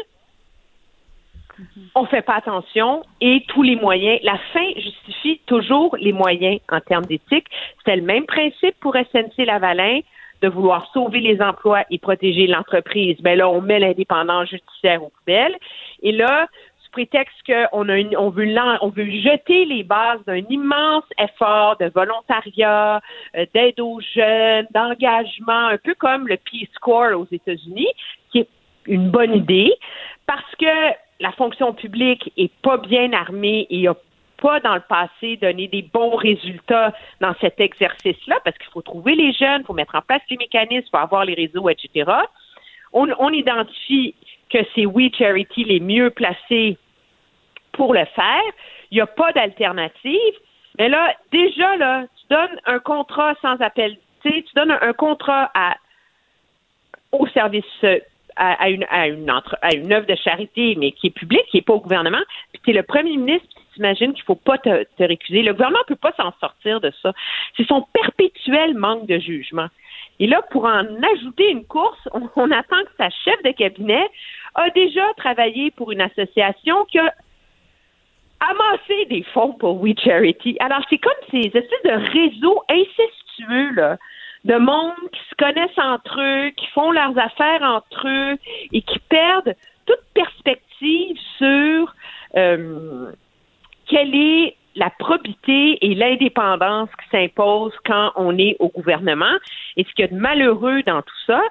on fait pas attention et tous les moyens, la fin justifie toujours les moyens en termes d'éthique. C'est le même principe pour SNC-Lavalin de vouloir sauver les emplois et protéger l'entreprise, ben là, on met l'indépendance judiciaire aux poubelles. Et là, sous prétexte qu'on a une, on veut on veut jeter les bases d'un immense effort de volontariat, euh, d'aide aux jeunes, d'engagement, un peu comme le Peace Corps aux États-Unis, qui est une bonne idée, parce que la fonction publique est pas bien armée et a pas dans le passé donné des bons résultats dans cet exercice-là, parce qu'il faut trouver les jeunes, il faut mettre en place les mécanismes, il faut avoir les réseaux, etc. On, on identifie que c'est We Charity les mieux placés pour le faire. Il n'y a pas d'alternative. Mais là, déjà, là, tu donnes un contrat sans appel. Tu donnes un, contrat à, au service à, une, œuvre de charité, mais qui est publique, qui n'est pas au gouvernement, puis tu es le premier ministre, t'imagines qu'il ne faut pas te, te, récuser. Le gouvernement ne peut pas s'en sortir de ça. C'est son perpétuel manque de jugement. Et là, pour en ajouter une course, on, attend que sa chef de cabinet a déjà travaillé pour une association qui a amassé des fonds pour We Charity. Alors, c'est comme ces espèces de réseaux incestueux, là, de monde qui se connaissent entre eux, qui font leurs affaires entre eux et qui perdent toute perspective sur euh, quelle est la probité et l'indépendance qui s'imposent quand on est au gouvernement. Et ce qu'il y a de malheureux dans tout ça,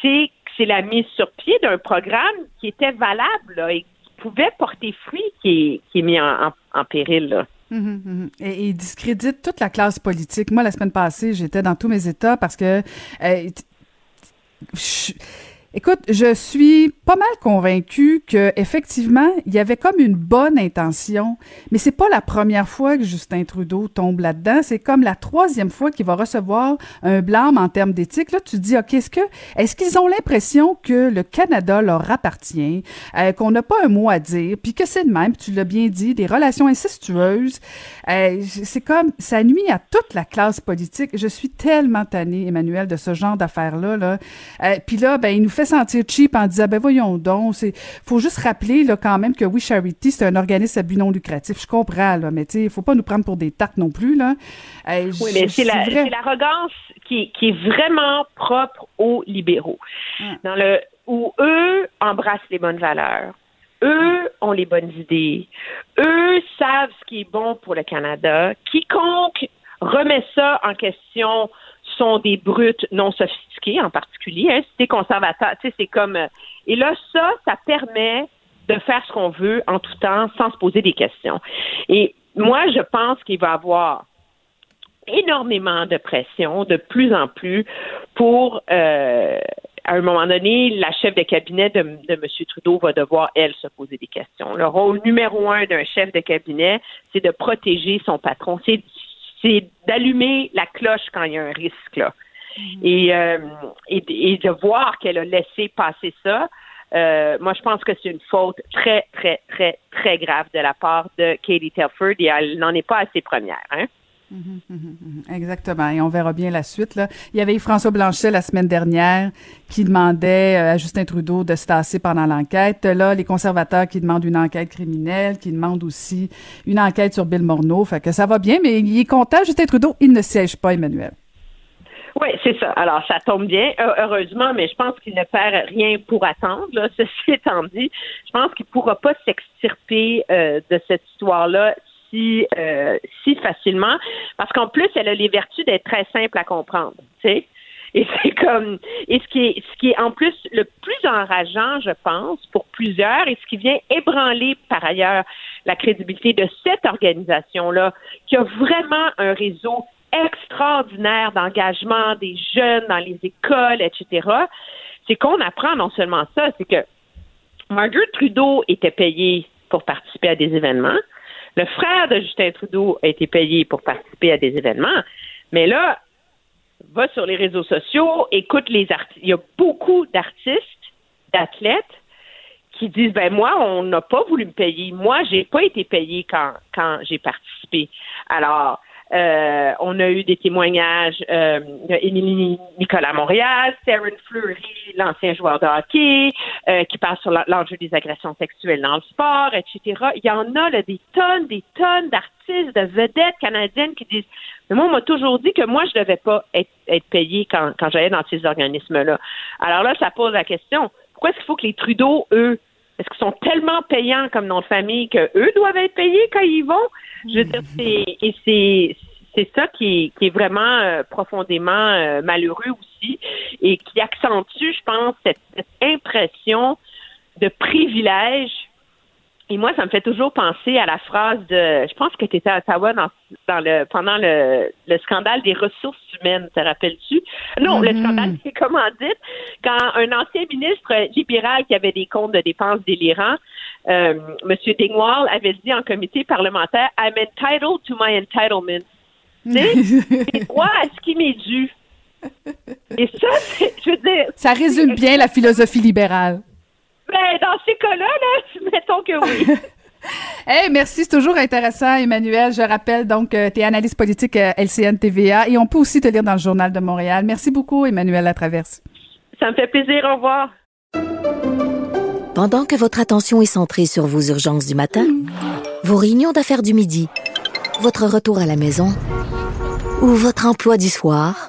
c'est que c'est la mise sur pied d'un programme qui était valable et qui pouvait porter fruit qui est, mis en, péril. Hum, hum, hum. Et, il discrédite toute la classe politique. Moi, la semaine passée, j'étais dans tous mes États parce que euh, Écoute, je suis pas mal convaincue que effectivement, il y avait comme une bonne intention, mais c'est pas la première fois que Justin Trudeau tombe là-dedans. C'est comme la troisième fois qu'il va recevoir un blâme en termes d'éthique. Là, tu te dis, ok, est-ce que, est-ce qu'ils ont l'impression que le Canada leur appartient, euh, qu'on n'a pas un mot à dire, puis que c'est de même, tu l'as bien dit, des relations incestueuses. Euh, c'est comme, ça nuit à toute la classe politique. Je suis tellement tannée, Emmanuel, de ce genre d'affaires-là. Là. Euh, puis là, ben, il nous fait sentir cheap en disant ben voyons donc, c'est faut juste rappeler là quand même que We Charity c'est un organisme à but non lucratif. Je comprends là, mais tu sais, faut pas nous prendre pour des tartes non plus là. oui, mais c'est l'arrogance qui, qui est vraiment propre aux libéraux. Dans le où eux embrassent les bonnes valeurs. Eux ont les bonnes idées. Eux savent ce qui est bon pour le Canada. Quiconque remet ça en question sont des brutes non sophistiquées en particulier. Hein, conservateur, c'est comme. Euh, et là, ça, ça permet de faire ce qu'on veut en tout temps sans se poser des questions. Et moi, je pense qu'il va y avoir énormément de pression de plus en plus pour euh, à un moment donné, la chef de cabinet de, de M. Trudeau va devoir, elle, se poser des questions. Le rôle numéro un d'un chef de cabinet, c'est de protéger son patron. C'est d'allumer la cloche quand il y a un risque. Là. Mm-hmm. Euh, et, et, de voir qu'elle a laissé passer ça, euh, moi, je pense que c'est une faute très, très, très, très grave de la part de Katie Telford et elle n'en est pas à ses premières. Hein? Mhm, mhm, mhm. Exactement. Et on verra bien la suite. Il y avait François Blanchet la semaine dernière qui demandait euh, à Justin Trudeau de se tasser pendant l'enquête. Là, les conservateurs qui demandent une enquête criminelle, qui demandent aussi une enquête sur Bill Morneau. Fait que ça va bien, mais il est content, Justin Trudeau, il ne siège pas, Emmanuel. Oui, c'est ça. Alors, ça tombe bien, heureusement, mais je pense qu'il ne perd rien pour attendre. (laughs) Ceci étant dit, je pense qu'il ne pourra pas s'extirper euh, de cette histoire-là si, euh, si facilement, parce qu'en plus, elle a les vertus d'être très simple à comprendre, tu sais. Et (laughs) c'est comme, et ce qui est, ce qui est en plus le plus enrageant, je pense, pour plusieurs, et ce qui vient ébranler par ailleurs la crédibilité de cette organisation-là, qui a vraiment un réseau extraordinaire d'engagement des jeunes dans les écoles, etc., c'est qu'on apprend non seulement ça, c'est que Margaret Trudeau était payée pour participer à des événements, le frère de Justin Trudeau a été payé pour participer à des événements. Mais là, va sur les réseaux sociaux, écoute les artistes. Il y a beaucoup d'artistes, d'athlètes qui disent ben moi on n'a pas voulu me payer moi j'ai pas été payé quand quand j'ai participé alors euh, on a eu des témoignages euh, Nicolas Montréal, Sarah Fleury, l'ancien joueur de hockey, euh, qui parle sur l'enjeu des agressions sexuelles dans le sport, etc. Il y en a là, des tonnes, des tonnes d'artistes, de vedettes canadiennes qui disent mais moi, on m'a toujours dit que moi, je devais pas être, être payé quand, quand j'allais dans ces organismes-là. Alors là, ça pose la question. Pourquoi est-ce qu'il faut que les Trudeau, eux, est-ce qu'ils sont tellement payants comme nom de famille que eux doivent être payés quand ils vont? Je veux dire, c'est, et c'est, c'est ça qui est, qui est vraiment euh, profondément euh, malheureux aussi et qui accentue, je pense, cette, cette impression de privilège et moi, ça me fait toujours penser à la phrase de, je pense que tu étais à Ottawa dans, dans le, pendant le, le, scandale des ressources humaines, te rappelles-tu? Non, le mhm. scandale des commandites, quand un ancien ministre libéral qui avait des comptes de dépenses délirants, euh, M. Dingwall, avait dit en comité parlementaire, I'm entitled to my entitlement. Sais, (laughs) droit à ce qui m'est dû. Et ça, je veux dire... Ça résume bien la philosophie libérale. Ben, dans ces cas-là, là, (laughs) mettons que oui. (laughs) Hey, merci, c'est toujours intéressant, Emmanuel. Je rappelle donc, euh, tu es analyste politique euh, LCN TVA et on peut aussi te lire dans le Journal de Montréal. Merci beaucoup, Emmanuel Latraverse. Ça me fait plaisir. Au revoir. Pendant que votre attention est centrée sur vos urgences du matin, vos réunions d'affaires du midi, votre retour à la maison ou votre emploi du soir,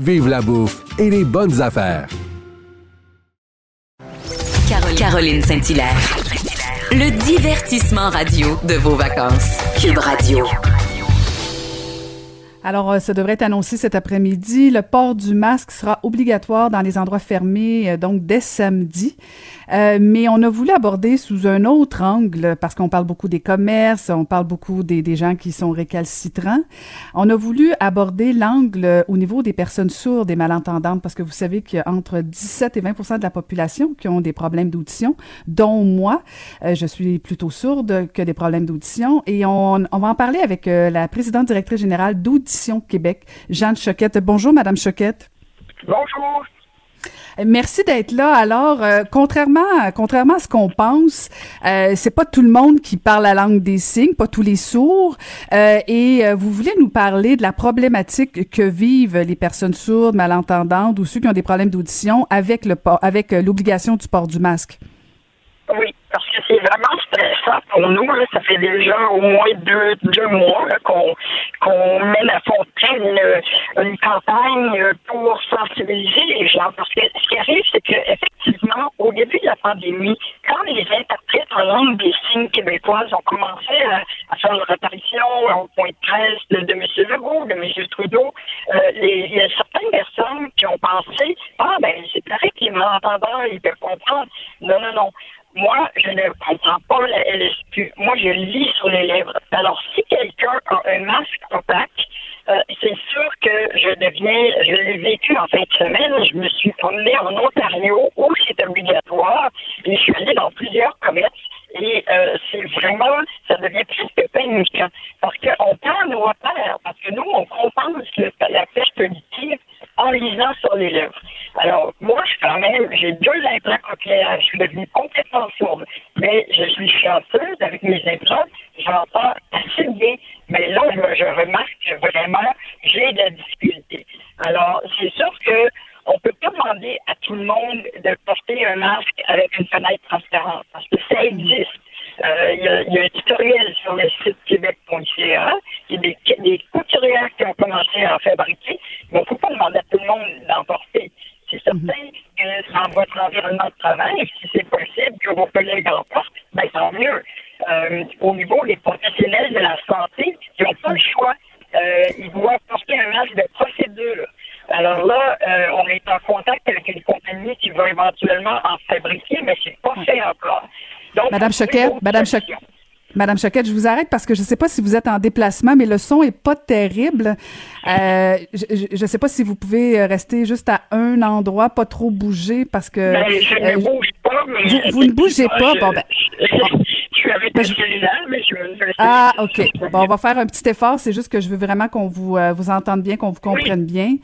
Vive la bouffe et les bonnes affaires. Caroline Saint-Hilaire. Le divertissement radio de vos vacances. Cube Radio. Alors, euh, ça devrait être annoncé cet après-midi. Le port du masque sera obligatoire dans les endroits fermés, euh, donc dès samedi. Euh, mais on a voulu aborder sous un autre angle, parce qu'on parle beaucoup des commerces, on parle beaucoup des, des gens qui sont récalcitrants. On a voulu aborder l'angle au niveau des personnes sourdes et malentendantes, parce que vous savez qu'il y a entre 17 et 20% de la population qui ont des problèmes d'audition, dont moi. Euh, je suis plutôt sourde que des problèmes d'audition. Et on, on, va en parler avec euh, la présidente directrice générale d'Audition Québec, Jeanne Choquette. Bonjour, Madame Choquette. Bonjour. Merci d'être là. Alors, euh, contrairement, contrairement à ce qu'on pense, euh, c'est pas tout le monde qui parle la langue des signes, pas tous les sourds. Euh, et euh, vous voulez nous parler de la problématique que vivent les personnes sourdes, malentendantes ou ceux qui ont des problèmes d'audition avec le avec l'obligation du port du masque? Oui, parce que c'est vraiment stressant pour nous. Là. Ça fait déjà au moins deux, deux mois qu'on qu'on mène à fond une, une campagne pour sensibiliser les gens. Parce que ce qui arrive, c'est que effectivement, au début de la pandémie, quand les interprètes en langue des signes québécoises ont commencé à, faire leur apparition au point de presse de, M. Legault, de M. Trudeau, euh, il y a certaines personnes qui ont pensé Ah ben c'est pareil que les malentendants, ils peuvent comprendre. Non, non, non moi, je ne comprends pas la LSQ. Moi, je lis sur les lèvres. Alors, si quelqu'un a un masque opaque, euh, c'est sûr que je deviens, je l'ai vécu en fin de semaine, je me suis promenée en Ontario où c'est obligatoire. Et je suis allée dans plusieurs commerces. Et euh, c'est vraiment, ça devient presque paniquant. Parce qu'on prend nos repères, parce que nous, on compense la peste auditive en lisant sur les lèvres. Alors, moi, je quand même, j'ai deux implants cochléaires, je suis devenue complètement sourde, mais je suis chanceuse avec mes implants, j'entends assez bien, mais là, je, je remarque vraiment, j'ai de la difficulté. Alors, c'est sûr que on peut pas demander à tout le monde de porter un masque avec une fenêtre transparente, parce que ça existe. Euh, il euh, y, y, a un tutoriel sur le site québec.ca. Il y a des, des couturières qui ont commencé à en fabriquer, mais on ne peut pas demander à tout le monde d'en porter. C'est certain que dans votre environnement de travail, si c'est possible que vos collègues en portent, ben tant mieux. Euh, au niveau des professionnels de la santé, ils n'ont pas le choix. Euh, ils doivent porter un masque de procédure. Alors là, euh, on est en contact avec une compagnie qui va éventuellement en fabriquer, mais c'est pas fait encore. Donc, Madame Choquette, Madame Choquette. Madame Choquette, je vous arrête parce que je ne sais pas si vous êtes en déplacement, mais le son est pas terrible. Euh, je ne sais pas si vous pouvez rester juste à un endroit, pas trop bouger parce que. Ben, je ne euh, bouge pas, mais. Vous, vous ne bougez pas, bon ben. Je suis avec ben, cellulaire, mais je, Ah, OK. Bon, on va faire un petit effort. C'est juste que je veux vraiment qu'on vous, euh, vous entende bien, qu'on vous comprenne bien.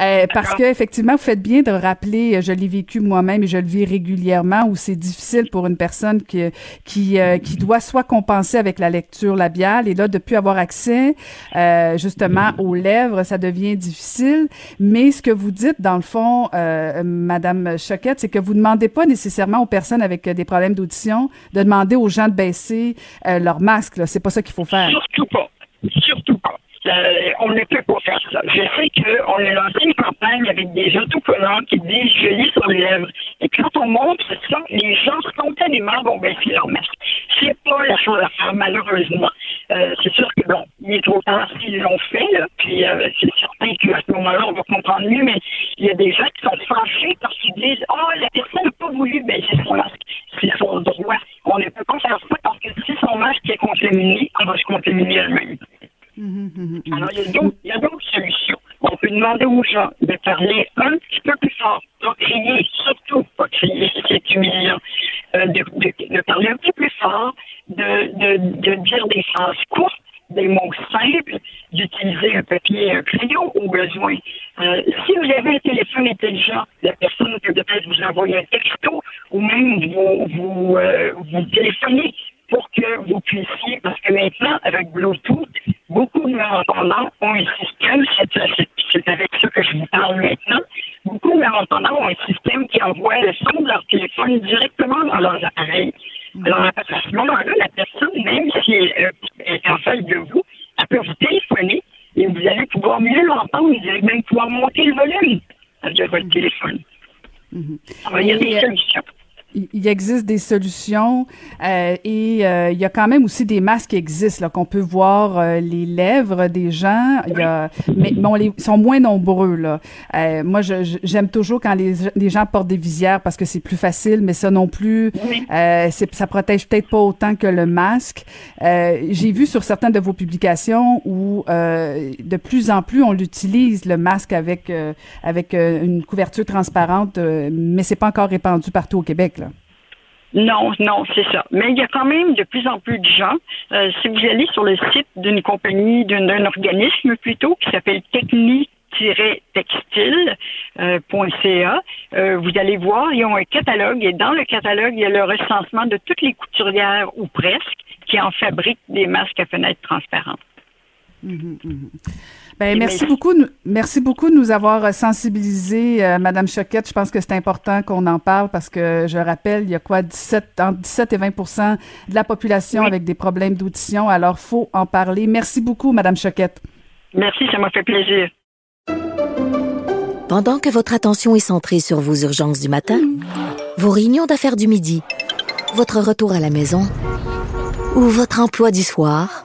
Euh, parce que effectivement, vous faites bien de rappeler, euh, je l'ai vécu moi-même et je le vis régulièrement, où c'est difficile pour une personne qui, qui, euh, qui doit soit compenser avec la lecture labiale et là, depuis avoir accès justement aux lèvres, ça devient difficile. Mais ce que vous dites, dans le fond, Madame Choquette, c'est que vous demandez pas nécessairement aux personnes avec des problèmes d'audition de demander aux gens baisser euh, leur masque. C'est pas ça qu'il faut faire. Surtout pas. Surtout pas. Euh, on ne peut pas faire ça. Je sais qu'on a lancé une campagne avec des autocollants qui disent je lis sur les lèvres. Et quand on montre ça, les gens spontanément vont baisser leur masque. C'est pas la chose à faire, malheureusement. Euh, c'est sûr que bon, il est trop tard s'ils l'ont fait, là, puis c'est certain qu'à ce moment-là, on va comprendre mieux, mais il y a des gens qui sont fâchés parce qu'ils disent Oh, la personne n'a pas voulu baisser son masque. C'est son droit. On ne peut pas faire ça parce que si son masque est contaminé, on va se contaminer elle-même. Mm-hmm, mm-hmm. Alors, il y a d'autres solutions. On peut demander aux gens de parler un petit peu plus fort, pas crier, surtout pas crier, c'est humiliant, euh, de, de, parler un petit peu plus fort, de, de, de dire des phrases courtes, des mots simples, d'utiliser un papier, un crayon au besoin. Euh, si vous avez un téléphone intelligent, la personne peut peut-être vous envoyer un texto ou même vous, vous, euh, vous téléphoner pour que vous puissiez, parce que maintenant, avec Bluetooth, beaucoup de malentendants ont un système, c'est avec ça que je vous parle maintenant, beaucoup de malentendants ont un système qui envoie le son de leur téléphone directement dans leurs appareils. Alors, à ce moment-là, la personne, même si elle est en face de vous, elle peut vous téléphoner et vous allez pouvoir mieux l'entendre. Vous allez même pouvoir monter le volume de votre téléphone. Mhm. Alors, il y a des solutions il existe des solutions euh, et euh, il y a quand même aussi des masques qui existent là qu'on peut voir euh, les lèvres des gens. Il y a, mais bon ils sont moins nombreux là. Euh, moi j'aime toujours quand les, les, gens portent des visières parce que c'est plus facile mais ça non plus euh, c'est ça protège peut-être pas autant que le masque. J'ai vu sur certaines de vos publications où de plus en plus on l'utilise le masque avec avec une couverture transparente mais c'est pas encore répandu partout au Québec non, non, c'est ça. Mais il y a quand même de plus en plus de gens. Euh, si vous allez sur le site d'une compagnie, d'un organisme plutôt, qui s'appelle Technique textile.ca. Euh, euh, vous allez voir, ils ont un catalogue et dans le catalogue, il y a le recensement de toutes les couturières ou presque qui en fabriquent des masques à fenêtres transparentes. Mhm, mhm. Ben, merci beaucoup, merci beaucoup de nous avoir sensibilisés, euh, Madame Choquette. Je pense que c'est important qu'on en parle parce que je rappelle, il y a quoi 17 entre 17 et 20% de la population avec des problèmes d'audition. Alors, faut en parler. Merci beaucoup, Madame Choquette. Merci, ça m'a fait plaisir. Pendant que votre attention est centrée sur vos urgences du matin, vos réunions d'affaires du midi, votre retour à la maison ou votre emploi du soir.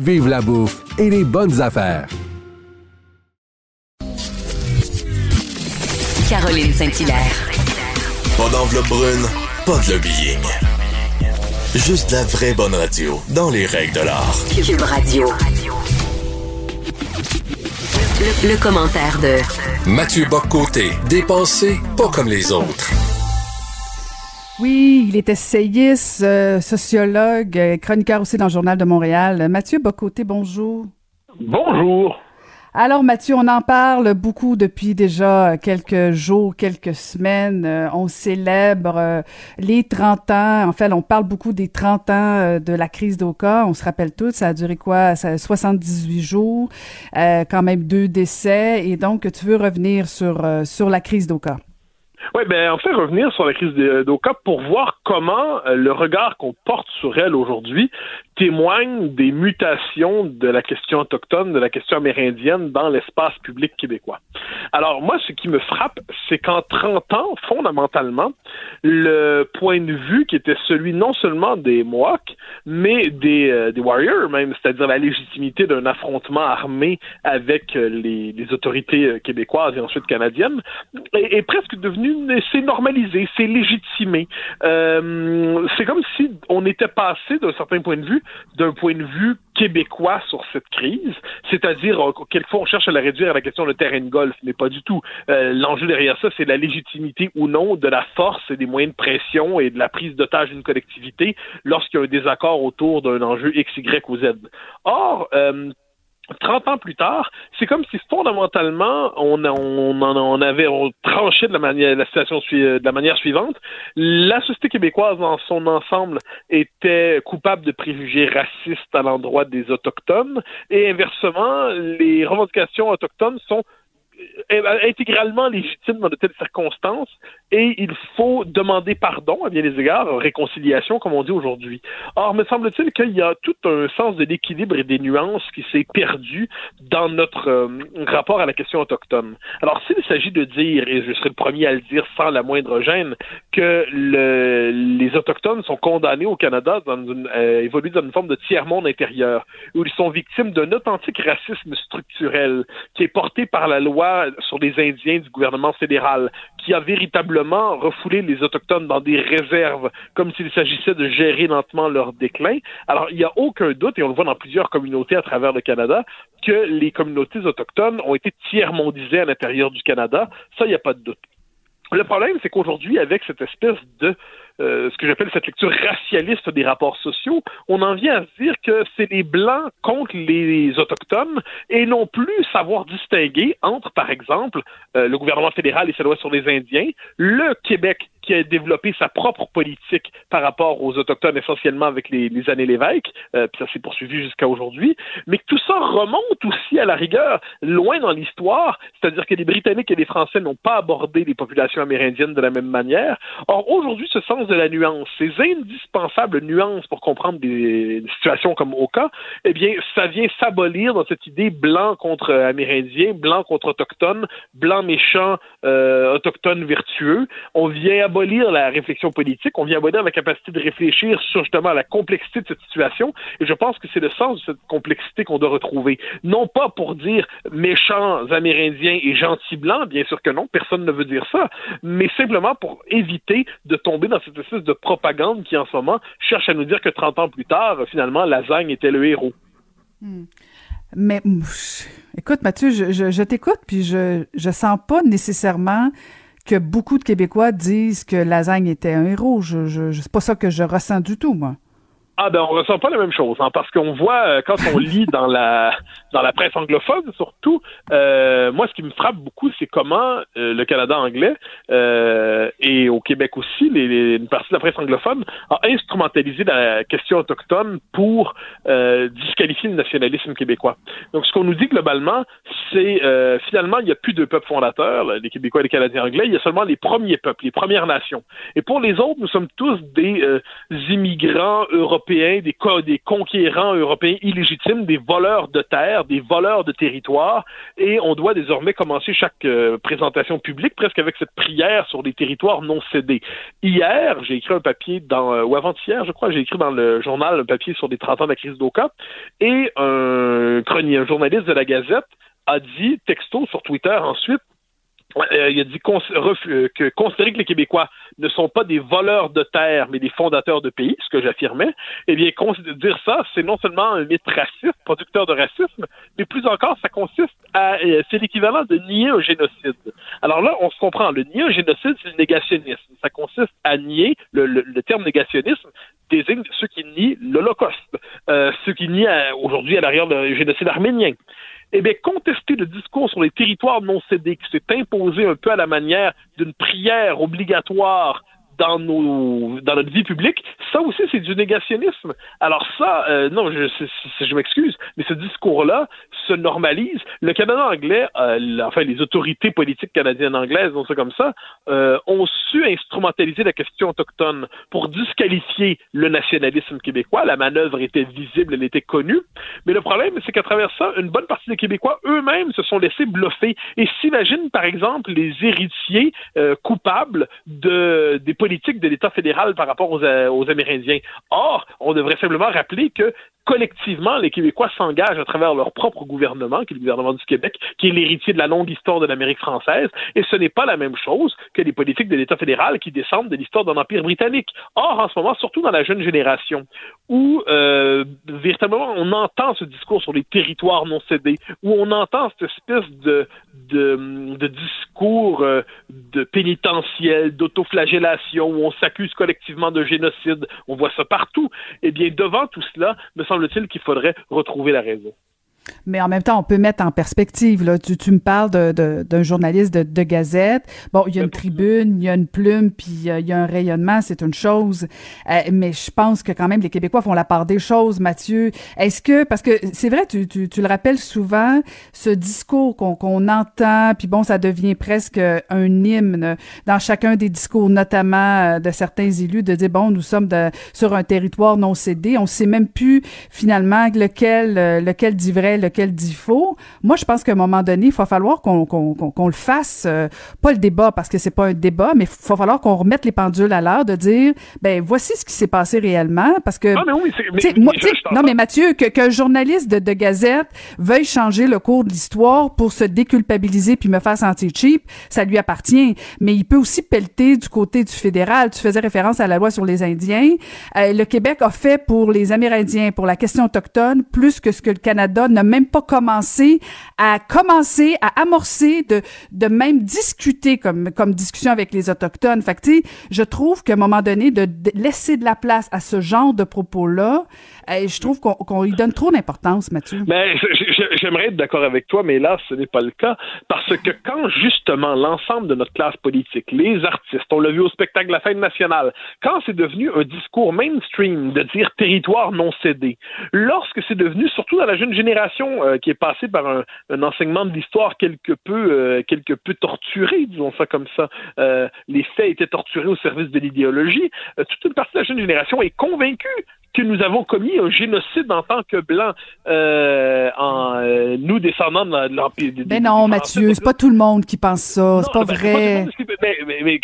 Vive la bouffe et les bonnes affaires. Caroline Saint-Hilaire. Pas d'enveloppe brune, pas de lobbying. Juste la vraie bonne radio, dans les règles de l'art. Cube Radio. Le, le commentaire de Mathieu Boccoté, dépensé pas comme les autres. Oui, il est essayiste, euh, sociologue, euh, chroniqueur aussi dans le Journal de Montréal. Mathieu Bocoté, bonjour. Bonjour. Alors Mathieu, on en parle beaucoup depuis déjà quelques jours, quelques semaines. Euh, on célèbre les 30 ans. En fait, on parle beaucoup des 30 ans de la crise d'Oka. On se rappelle tous, ça a duré quoi? Ça 78 jours, quand même deux décès. Et donc, tu veux revenir sur, sur la crise d'Oka? Oui, ben en fait, revenir sur la crise d'Oka pour voir comment euh, le regard qu'on porte sur elle aujourd'hui témoigne des mutations de la question autochtone, de la question amérindienne dans l'espace public québécois. Alors moi, ce qui me frappe, c'est qu'en 30 ans, fondamentalement, le point de vue qui était celui non seulement des Mohawks, mais des, euh, Warriors même, c'est-à-dire la légitimité d'un affrontement armé avec euh, les, autorités québécoises et ensuite canadiennes, est presque devenu c'est normalisé, c'est légitimé. Euh, c'est comme si on était passé d'un certain point de vue, d'un point de vue québécois sur cette crise, c'est-à-dire euh, quelquefois on cherche à la réduire à la question de terrain de golf, mais pas du tout. Euh, l'enjeu derrière ça, c'est la légitimité ou non de la force et des moyens de pression et de la prise d'otage d'une collectivité lorsqu'il y a un désaccord autour d'un enjeu X, Y ou Z. Or, 30 ans plus tard, c'est comme si fondamentalement on, on, on avait tranché de la la situation de la manière suivante. La société québécoise dans son ensemble était coupable de préjugés racistes à l'endroit des autochtones et inversement, les revendications autochtones sont intégralement légitime dans de telles circonstances et il faut demander pardon à bien des égards, réconciliation comme on dit aujourd'hui. Or, me semble-t-il qu'il y a tout un sens de l'équilibre et des nuances qui s'est perdu dans notre euh, rapport à la question autochtone. Alors, s'il s'agit de dire, et je serai le premier à le dire sans la moindre gêne, que le, les autochtones sont condamnés au Canada dans une, euh, dans une forme de tiers-monde intérieur, où ils sont victimes d'un authentique racisme structurel qui est porté par la loi sur les Indiens du gouvernement fédéral, qui a véritablement refoulé les Autochtones dans des réserves, comme s'il s'agissait de gérer lentement leur déclin. Alors, il n'y a aucun doute, et on le voit dans plusieurs communautés à travers le Canada, que les communautés autochtones ont été tiers-mondisées à l'intérieur du Canada. Ça, il n'y a pas de doute. Le problème, c'est qu'aujourd'hui, avec cette espèce de euh, ce que j'appelle cette lecture racialiste des rapports sociaux, on en vient à se dire que c'est les Blancs contre les Autochtones et non plus savoir distinguer entre, par exemple, euh, le gouvernement fédéral et sa loi sur les Indiens, le Québec qui a développé sa propre politique par rapport aux Autochtones, essentiellement avec les, années Lévesque, euh, puis ça s'est poursuivi jusqu'à aujourd'hui, mais que tout ça remonte aussi à la rigueur loin dans l'histoire, c'est-à-dire que les Britanniques et les Français n'ont pas abordé les populations amérindiennes de la même manière. Or, aujourd'hui, ce sens de la nuance, ces indispensables nuances pour comprendre des, situations comme Oka, eh bien, ça vient s'abolir dans cette idée blanc contre amérindien, blanc contre autochtone, blanc méchant, euh, autochtone vertueux. On vient abolir la réflexion politique, on vient abolir la capacité de réfléchir sur justement la complexité de cette situation, et je pense que c'est le sens de cette complexité qu'on doit retrouver. Non pas pour dire méchants amérindiens et gentils blancs, bien sûr que non, personne ne veut dire ça, mais simplement pour éviter de tomber dans cette de propagande qui, en ce moment, cherche à nous dire que 30 ans plus tard, finalement, Lasagne était le héros. Hmm. Mais écoute, Mathieu, je, t'écoute, puis je, je sens pas nécessairement que beaucoup de Québécois disent que Lasagne était un héros. Je, je, c'est pas ça que je ressens du tout, moi. Ah ben on ressent pas la même chose, hein, parce qu'on voit euh, quand on lit dans la (laughs) dans la presse anglophone surtout, euh, moi ce qui me frappe beaucoup c'est comment euh, le Canada anglais et au Québec aussi, les, une partie de la presse anglophone a instrumentalisé la question autochtone pour disqualifier le nationalisme québécois. Donc ce qu'on nous dit globalement, c'est finalement il n'y a plus de peuples fondateurs, les Québécois et les Canadiens anglais, il y a seulement les premiers peuples, les Premières Nations. Et pour les autres, nous sommes tous des immigrants européens des, conquérants européens illégitimes, des voleurs de terre, des voleurs de territoire, et on doit désormais commencer chaque euh, présentation publique presque avec cette prière sur les territoires non cédés. Hier, j'ai écrit un papier dans, euh, ou avant-hier, je crois, j'ai écrit dans le journal un papier sur les 30 ans de la crise d'Oka, et un, un journaliste de la Gazette a dit, texto sur Twitter ensuite, euh, il a dit que considérer que les Québécois ne sont pas des voleurs de terre, mais des fondateurs de pays, ce que j'affirmais, eh bien, dire ça, c'est non seulement un mythe raciste, producteur de racisme, mais plus encore, ça consiste à, euh, c'est l'équivalent de nier un génocide. Alors là, on se comprend, le nier un génocide, c'est le négationnisme. Ça consiste à nier, le, le, terme négationnisme désigne ceux qui nient l'Holocauste, euh, ceux qui nient aujourd'hui à l'arrière le génocide arménien eh bien, contester le discours sur les territoires non cédés qui s'est imposé un peu à la manière d'une prière obligatoire dans nos dans notre vie publique, ça aussi c'est du négationnisme. Alors ça, euh, non, je, je m'excuse, mais ce discours-là se normalise. Le Canada anglais, euh, enfin les autorités politiques canadiennes anglaises, on sait comme ça, euh, ont su instrumentaliser la question autochtone pour disqualifier le nationalisme québécois. La manœuvre était visible, elle était connue, mais le problème, c'est qu'à travers ça, une bonne partie des Québécois eux-mêmes se sont laissés bluffer et s'imaginent, par exemple, les héritiers coupables de des politiques de l'État fédéral par rapport aux, euh, aux Amérindiens. Or, on devrait simplement rappeler que collectivement, les Québécois s'engagent à travers leur propre gouvernement, qui est le gouvernement du Québec, qui est l'héritier de la longue histoire de l'Amérique française, et ce n'est pas la même chose que les politiques de l'État fédéral qui descendent de l'histoire d'un empire britannique. Or, en ce moment, surtout dans la jeune génération, où euh, véritablement on entend ce discours sur les territoires non cédés, où on entend cette espèce de, de, de discours euh, de pénitentiel, d'autoflagellation, où on s'accuse collectivement de génocide, on voit ça partout. Eh bien, devant tout cela, me semble-t-il qu'il faudrait retrouver la raison. Mais en même temps, on peut mettre en perspective. Là, tu, tu me parles d'un de, de, journaliste de, de, Gazette. Bon, il y a une tribune, il y a une plume, puis euh, il y a un rayonnement, c'est une chose. Euh, mais je pense que quand même, les Québécois font la part des choses, Mathieu. Est-ce que, parce que c'est vrai, tu, tu, tu, le rappelles souvent, ce discours qu'on qu'on entend, puis bon, ça devient presque un hymne dans chacun des discours, notamment euh, de certains élus, de dire, bon, nous sommes de, sur un territoire non cédé. On sait même plus, finalement, lequel, lequel dit vrai, lequel dit faux. Moi, je pense qu'à un moment donné, il va falloir qu'on qu'on le fasse, euh, pas le débat parce que c'est pas un débat, mais il va falloir qu'on remette les pendules à l'heure de dire, ben voici ce qui s'est passé réellement, parce que. Ah, mais oui, non, mais Mathieu, qu'un journaliste de, de, Gazette veuille changer le cours de l'histoire pour se déculpabiliser puis me faire sentir cheap, ça lui appartient. Mais il peut aussi pelleter du côté du fédéral. Tu faisais référence à la loi sur les Indiens. Euh, le Québec a fait pour les Amérindiens, pour la question autochtone, plus que ce que le Canada n'a même pas commencé à commencer à amorcer de de même discuter comme comme discussion avec les autochtones. Fait je trouve qu'à un moment donné de, laisser de la place à ce genre de propos là, eh, je trouve qu'on qu'on lui donne trop d'importance, Mathieu. Mais j'aimerais être d'accord avec toi, mais là ce n'est pas le cas parce que quand justement l'ensemble de notre classe politique, les artistes, on l'a vu au spectacle la fête nationale, quand c'est devenu un discours mainstream de dire territoire non cédé, lorsque c'est devenu surtout dans la jeune génération euh, qui est passée par un, enseignement de l'histoire quelque peu euh, quelque peu torturé, disons ça comme ça. Euh, les faits étaient torturés au service de l'idéologie. toute une partie de la jeune génération est convaincue que nous avons commis un génocide en tant que blancs, en nous descendants de l'empire. Mais non, Mathieu, c'est pas tout le monde qui pense ça, c'est pas ben, vrai. mais, mais,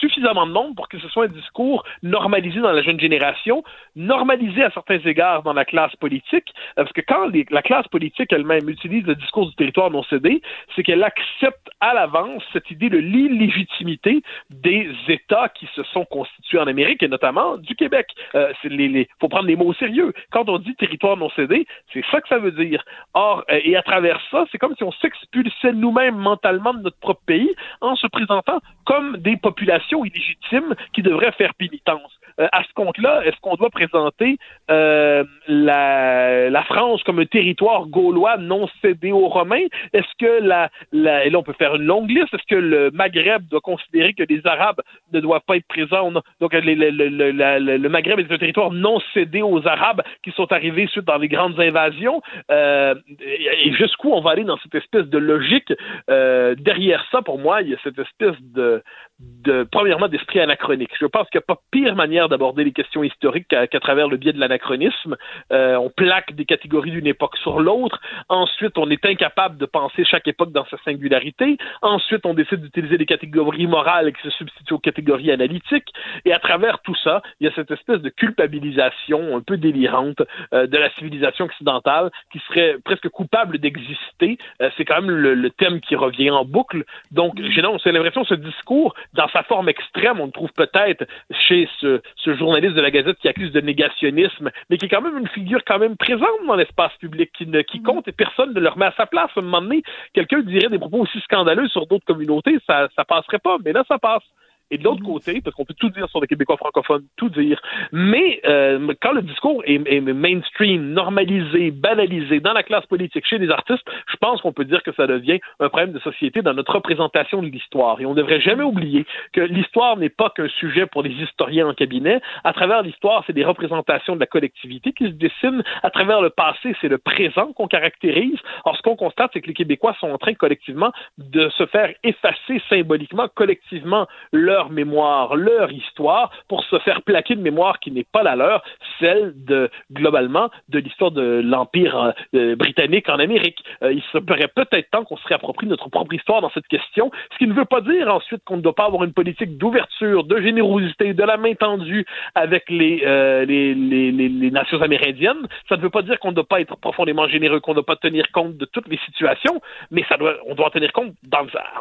suffisamment de monde pour que ce soit un discours normalisé dans la jeune génération, normalisé à certains égards dans la classe politique, parce que quand la classe politique elle-même utilise le discours du territoire non cédé, c'est qu'elle accepte à l'avance cette idée de l'illégitimité des États qui se sont constitués en Amérique et notamment du Québec. Euh, les, faut prendre les mots au sérieux. Quand on dit territoire non cédé, c'est ça que ça veut dire. Or, euh, et à travers ça, c'est comme si on s'expulsait nous-mêmes mentalement de notre propre pays en se présentant comme des populations illégitimes qui devraient faire pénitence. Euh, à ce compte-là, est-ce qu'on doit présenter euh, la, France comme un territoire gaulois non cédé aux Romains? Est-ce que la, et là on peut faire une longue liste, est-ce que le Maghreb doit considérer que les Arabes ne doivent pas être présents? Donc le, le, Maghreb est un territoire non cédé aux Arabes qui sont arrivés suite dans les grandes invasions. Euh, et jusqu'où on va aller dans cette espèce de logique? Euh, derrière ça, pour moi, il y a cette espèce de, de premièrement d'esprit anachronique. Je pense qu'il n'y a pas pire manière d'aborder les questions historiques qu'à travers le biais de l'anachronisme. Euh, on plaque des catégories d'une époque sur l'autre. Ensuite, on est incapable de penser chaque époque dans sa singularité. Ensuite, on décide d'utiliser des catégories morales qui se substituent aux catégories analytiques. Et à travers tout ça, il y a cette espèce de culpabilisation un peu délirante euh, de la civilisation occidentale qui serait presque coupable d'exister. Euh, c'est quand même le, thème qui revient en boucle. Donc, j'ai l'impression que ce discours dans sa forme extrême, on le trouve peut-être chez ce, journaliste de la Gazette qui accuse de négationnisme, mais qui est quand même une figure quand même présente dans l'espace public, qui, ne, qui compte et personne ne le remet à sa place. À un moment donné, quelqu'un dirait des propos aussi scandaleux sur d'autres communautés, ça, ça passerait pas, mais là, ça passe. Et de l'autre Mhm. côté, parce qu'on peut tout dire sur les Québécois francophones, tout dire, mais euh, quand le discours est, est mainstream, normalisé, banalisé dans la classe politique, chez les artistes, je pense qu'on peut dire que ça devient un problème de société dans notre représentation de l'histoire. Et on ne devrait jamais oublier que l'histoire n'est pas qu'un sujet pour les historiens en cabinet. À travers l'histoire, c'est des représentations de la collectivité qui se dessinent. À travers le passé, c'est le présent qu'on caractérise. Or, ce qu'on constate, c'est que les Québécois sont en train collectivement de se faire effacer symboliquement, collectivement, leur mémoire, leur histoire, pour se faire plaquer une mémoire qui n'est pas la leur, celle de, globalement, de l'histoire de l'Empire euh, britannique en Amérique. Euh, il serait peut-être temps qu'on se réapproprie notre propre histoire dans cette question, ce qui ne veut pas dire ensuite qu'on ne doit pas avoir une politique d'ouverture, de générosité, de la main tendue avec les, euh, les, les, les, nations amérindiennes. Ça ne veut pas dire qu'on ne doit pas être profondément généreux, qu'on ne doit pas tenir compte de toutes les situations, mais ça doit, on doit en tenir compte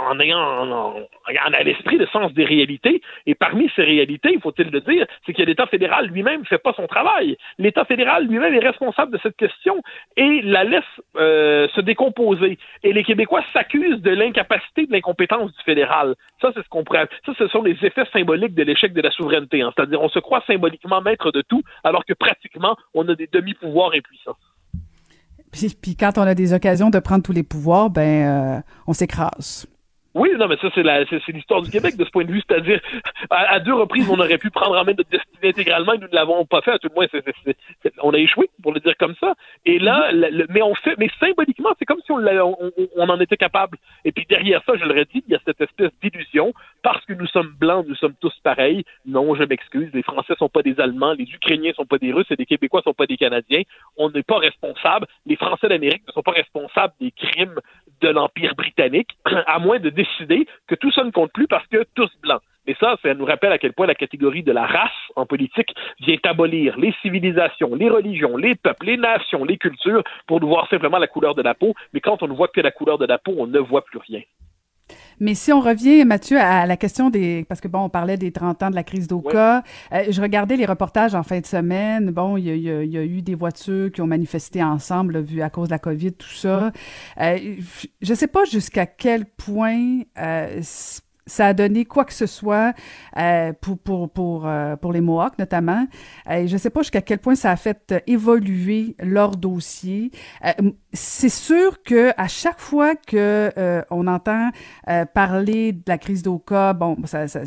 en ayant en, en, en à l'esprit le sens des réalités. Et parmi ces réalités, faut-il le dire, c'est que l'État fédéral lui-même ne fait pas son travail. L'État fédéral lui-même est responsable de cette question et la laisse euh, se décomposer. Et les Québécois s'accusent de l'incapacité, de l'incompétence du fédéral. Ça, c'est ce qu'on pourrait. Ça, ce sont les effets symboliques de l'échec de la souveraineté. Hein. C'est-à-dire, on se croit symboliquement maître de tout, alors que pratiquement, on a des demi-pouvoirs impuissants. Puis, puis, quand on a des occasions de prendre tous les pouvoirs, ben, euh, on s'écrase. Oui, non, mais ça, c'est la, c'est, l'histoire du Québec de ce point de vue. C'est-à-dire, à, à, deux reprises, on aurait pu prendre en main notre destinée intégralement et nous ne l'avons pas fait. À tout le moins, c'est, on a échoué, pour le dire comme ça. Et là, le, le, mais on fait, mais symboliquement, c'est comme si on, on, on, en était capable. Et puis derrière ça, je le redis, il y a cette espèce d'illusion. Parce que nous sommes blancs, nous sommes tous pareils. Non, je m'excuse. Les Français sont pas des Allemands, les Ukrainiens sont pas des Russes et les Québécois sont pas des Canadiens. On n'est pas responsable. Les Français d'Amérique ne sont pas responsables des crimes de l'Empire britannique, (clears throat) à moins de décider que tout ça ne compte plus parce que tous blancs. Mais ça, ça nous rappelle à quel point la catégorie de la race en politique vient abolir les civilisations, les religions, les peuples, les nations, les cultures pour nous voir simplement la couleur de la peau. Mais quand on ne voit que la couleur de la peau, on ne voit plus rien. Mais si on revient, Mathieu, à la question des... Parce que, bon, on parlait des 30 ans de la crise d'Oka. Euh, je regardais les reportages en fin de semaine. Bon, il y, y, y, a eu des voitures qui ont manifesté ensemble, là, vu à cause de la COVID, tout ça. Euh, je sais pas jusqu'à quel point... Euh, ça a donné quoi que ce soit euh, pour pour pour euh, pour les Mohawks notamment. Euh, je ne sais pas jusqu'à quel point ça a fait évoluer leur dossier. C'est sûr que à chaque fois que on entend parler de la crise d'Oka, bon, ça, ça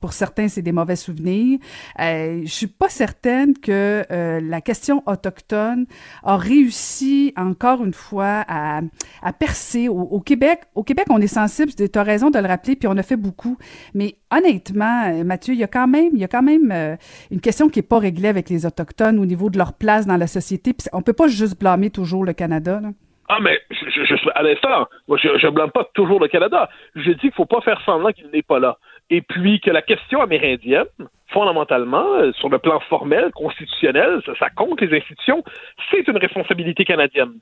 pour certains, c'est des mauvais souvenirs. Euh, je suis pas certaine que euh, la question autochtone a réussi encore une fois à, à percer au, au, Québec. Au Québec, on est sensible. Tu as raison de le rappeler, puis on a fait beaucoup. Mais honnêtement, Mathieu, il y a quand même, il y euh, une question qui est pas réglée avec les autochtones au niveau de leur place dans la société. On peut pas juste blâmer toujours le Canada. Ah, mais je, à l'instant, je, je blâme pas toujours le Canada. Je dis qu'il faut pas faire semblant qu'il n'est pas là. Et puis que la question amérindienne, fondamentalement, sur le plan formel, constitutionnel, ça compte les institutions, c'est une responsabilité canadienne.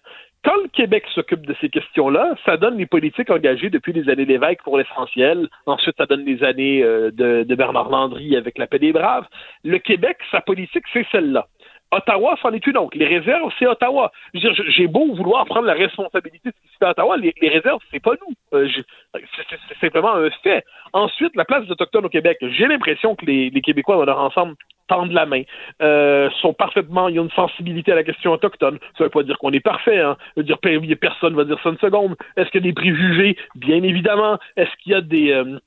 Quand le Québec s'occupe de ces questions-là, ça donne les politiques engagées depuis les années Lévesque pour l'essentiel. Ensuite, ça donne les années euh, de, de Bernard Landry avec la paix des braves. Le Québec, sa politique, c'est celle-là. Ottawa, c'en est une autre. Les réserves, c'est Ottawa. J'ai beau vouloir prendre la responsabilité de ce qui se fait à Ottawa, les, réserves, c'est pas nous. Euh, c'est simplement un fait. Ensuite, la place des Autochtones au Québec, j'ai l'impression que les, Québécois, dans leur ensemble, tendent la main, euh, sont parfaitement, il y a une sensibilité à la question autochtone. Ça veut pas dire qu'on est parfait, hein. Ça dire personne va dire ça une seconde. Est-ce qu'il y a des préjugés? Bien évidemment. Est-ce qu'il y a des... Euh,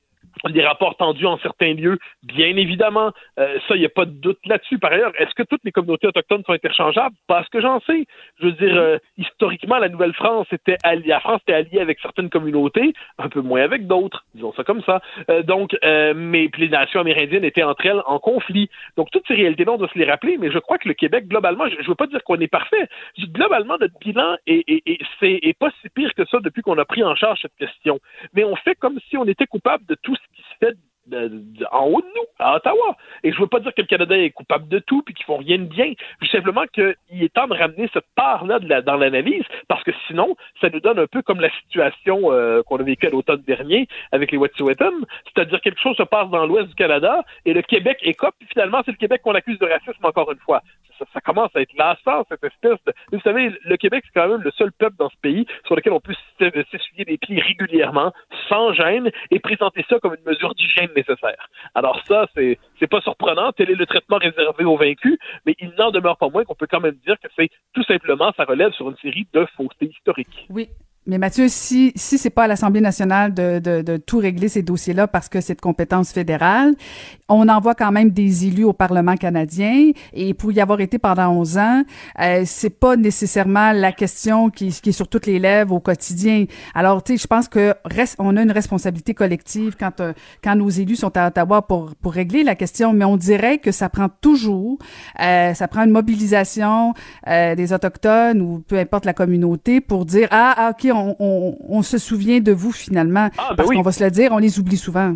des rapports tendus en certains lieux, bien évidemment. Euh, ça, il n'y a pas de doute là-dessus. Par ailleurs, est-ce que toutes les communautés autochtones sont interchangeables? Pas ce que j'en sais. Je veux dire, euh, historiquement, la Nouvelle-France était alliée, la France était alliée avec certaines communautés, un peu moins avec d'autres, disons ça comme ça. Euh, donc, mais les nations amérindiennes étaient entre elles en conflit. Donc, toutes ces réalités-là, on doit se les rappeler, mais je crois que le Québec, globalement, je ne veux pas dire qu'on est parfait. Globalement, notre bilan est, est, est, est, est pas si pire que ça depuis qu'on a pris en charge cette question. Mais on fait comme si on était coupable de tout qui se fait en haut de nous, à Ottawa. Et je veux pas dire que le Canada est coupable de tout puis qu'ils font rien de bien. Je simplement qu'il est temps de ramener cette part-là dans l'analyse parce que sinon, ça nous donne un peu comme la situation euh, qu'on a vécue à l'automne dernier avec les Wet'suwet'en, c'est-à-dire quelque chose se passe dans l'ouest du Canada et le Québec écope puis finalement c'est le Québec qu'on accuse de racisme encore une fois. Ça, commence à être lassant, cette espèce de... Vous savez, le Québec, c'est quand même le seul peuple dans ce pays sur lequel on peut s'essuyer les pieds régulièrement, sans gêne, et présenter ça comme une mesure d'hygiène nécessaire. Alors ça, c'est, c'est pas surprenant, tel est le traitement réservé aux vaincus, mais il n'en demeure pas moins qu'on peut quand même dire que c'est tout simplement, ça relève sur une série de faussetés historiques. Oui, mais Mathieu, si si c'est pas à l'Assemblée nationale de, de, de, tout régler ces dossiers-là parce que c'est de compétence fédérale, on envoie quand même des élus au Parlement canadien et pour y avoir été pendant 11 ans, euh, c'est pas nécessairement la question qui, qui est sur toutes les lèvres au quotidien. Alors, tu sais, je pense que reste, on a une responsabilité collective quand euh, quand nos élus sont à Ottawa pour pour régler la question, mais on dirait que ça prend toujours, euh, ça prend une mobilisation euh, des autochtones ou peu importe la communauté pour dire ah, ah ok on, se souvient de vous finalement. Ah, ben parce qu'on va se le dire, on les oublie souvent.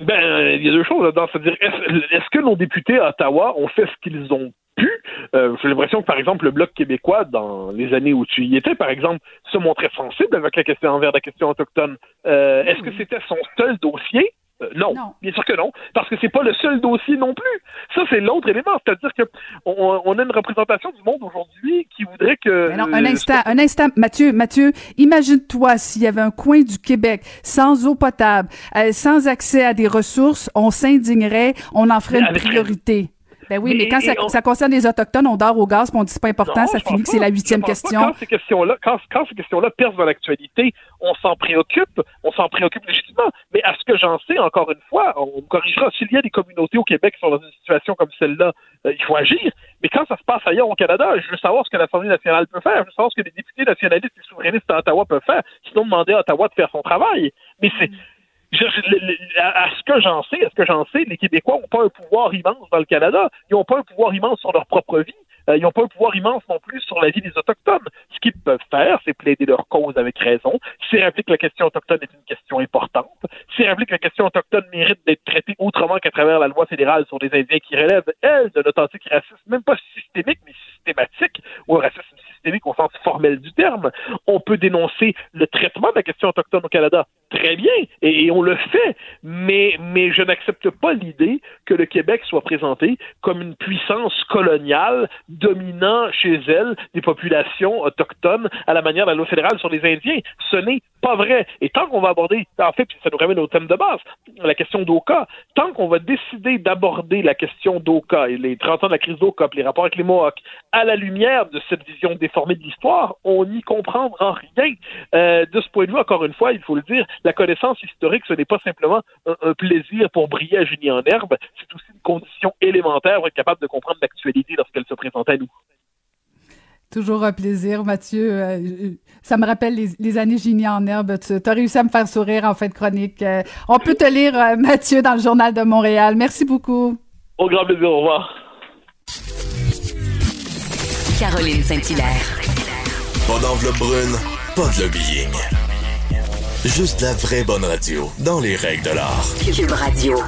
Ben, il y a deux choses là-dedans. C'est-à-dire, est-ce, que nos députés à Ottawa ont fait ce qu'ils ont pu? Euh, j'ai l'impression que, par exemple, le Bloc québécois, dans les années où tu y étais, par exemple, se montrait sensible avec la question envers la question autochtone. Euh, est-ce que c'était son seul dossier? Euh, non. bien sûr que non, parce que c'est pas le seul dossier non plus. Ça, c'est l'autre élément, c'est-à-dire que on, a une représentation du monde aujourd'hui qui voudrait que. non, un instant, un instant, Mathieu, Mathieu, imagine-toi s'il y avait un coin du Québec sans eau potable, euh, sans accès à des ressources, on s'indignerait, on en ferait une priorité. Ben oui, mais, quand ça, concerne les Autochtones, on dort au gaz, puis on dit c'est pas important, ça finit que c'est la huitième question. quand ces questions-là, quand, ces questions-là percent dans l'actualité, on s'en préoccupe, on s'en préoccupe légitimement. Mais à ce que j'en sais, encore une fois, on me corrigera, s'il y a des communautés au Québec qui sont dans une situation comme celle-là, euh, il faut agir. Mais quand ça se passe ailleurs au Canada, je veux savoir ce que l'Assemblée nationale peut faire, je veux savoir ce que les députés nationalistes et souverainistes à Ottawa peuvent faire, sinon demander à Ottawa de faire son travail. Mais c'est à ce que j'en sais, à ce que j'en sais, les Québécois n'ont pas un pouvoir immense dans le Canada. Ils n'ont pas un pouvoir immense sur leur propre vie. Euh, ils n'ont pas un pouvoir immense non plus sur la vie des Autochtones. Ce qu'ils peuvent faire, c'est plaider leur cause avec raison. C'est rappeler que la question autochtone est une question importante. C'est rappeler que la question autochtone mérite d'être traitée autrement qu'à travers la loi fédérale sur les Indiens qui relève, elle, de l'authentique racisme, même pas systémique, mais systématique, ou un racisme systémique au sens formel du terme. On peut dénoncer le traitement de la question autochtone au Canada très bien, et, on le fait, mais, mais je n'accepte pas l'idée que le Québec soit présenté comme une puissance coloniale dominant chez elle des populations autochtones à la manière de la loi fédérale sur les Indiens. Ce n'est pas vrai. Et tant qu'on va aborder, en fait, ça nous ramène au thème de base, la question d'Oka, tant qu'on va décider d'aborder la question d'Oka et les 30 ans de la crise d'Oka, les rapports avec les Mohawks, à la lumière de cette vision déformée de l'histoire, on n'y comprendra rien. Euh, de ce point de vue, encore une fois, il faut le dire, la connaissance historique, ce n'est pas simplement un, plaisir pour briller à Génie en herbe, c'est aussi une condition élémentaire pour être capable de comprendre l'actualité lorsqu'elle se présente à nous. Toujours un plaisir, Mathieu. Euh, ça me rappelle les, années Génie en herbe. Tu as réussi à me faire sourire en fin de chronique. Euh, on peut te lire, euh, Mathieu, dans le Journal de Montréal. Merci beaucoup. Au grand plaisir. Au revoir. Caroline Saint-Hilaire. Pas d'enveloppe brune, pas de lobbying. Juste la vraie bonne radio, dans les règles de l'art. Cube Radio.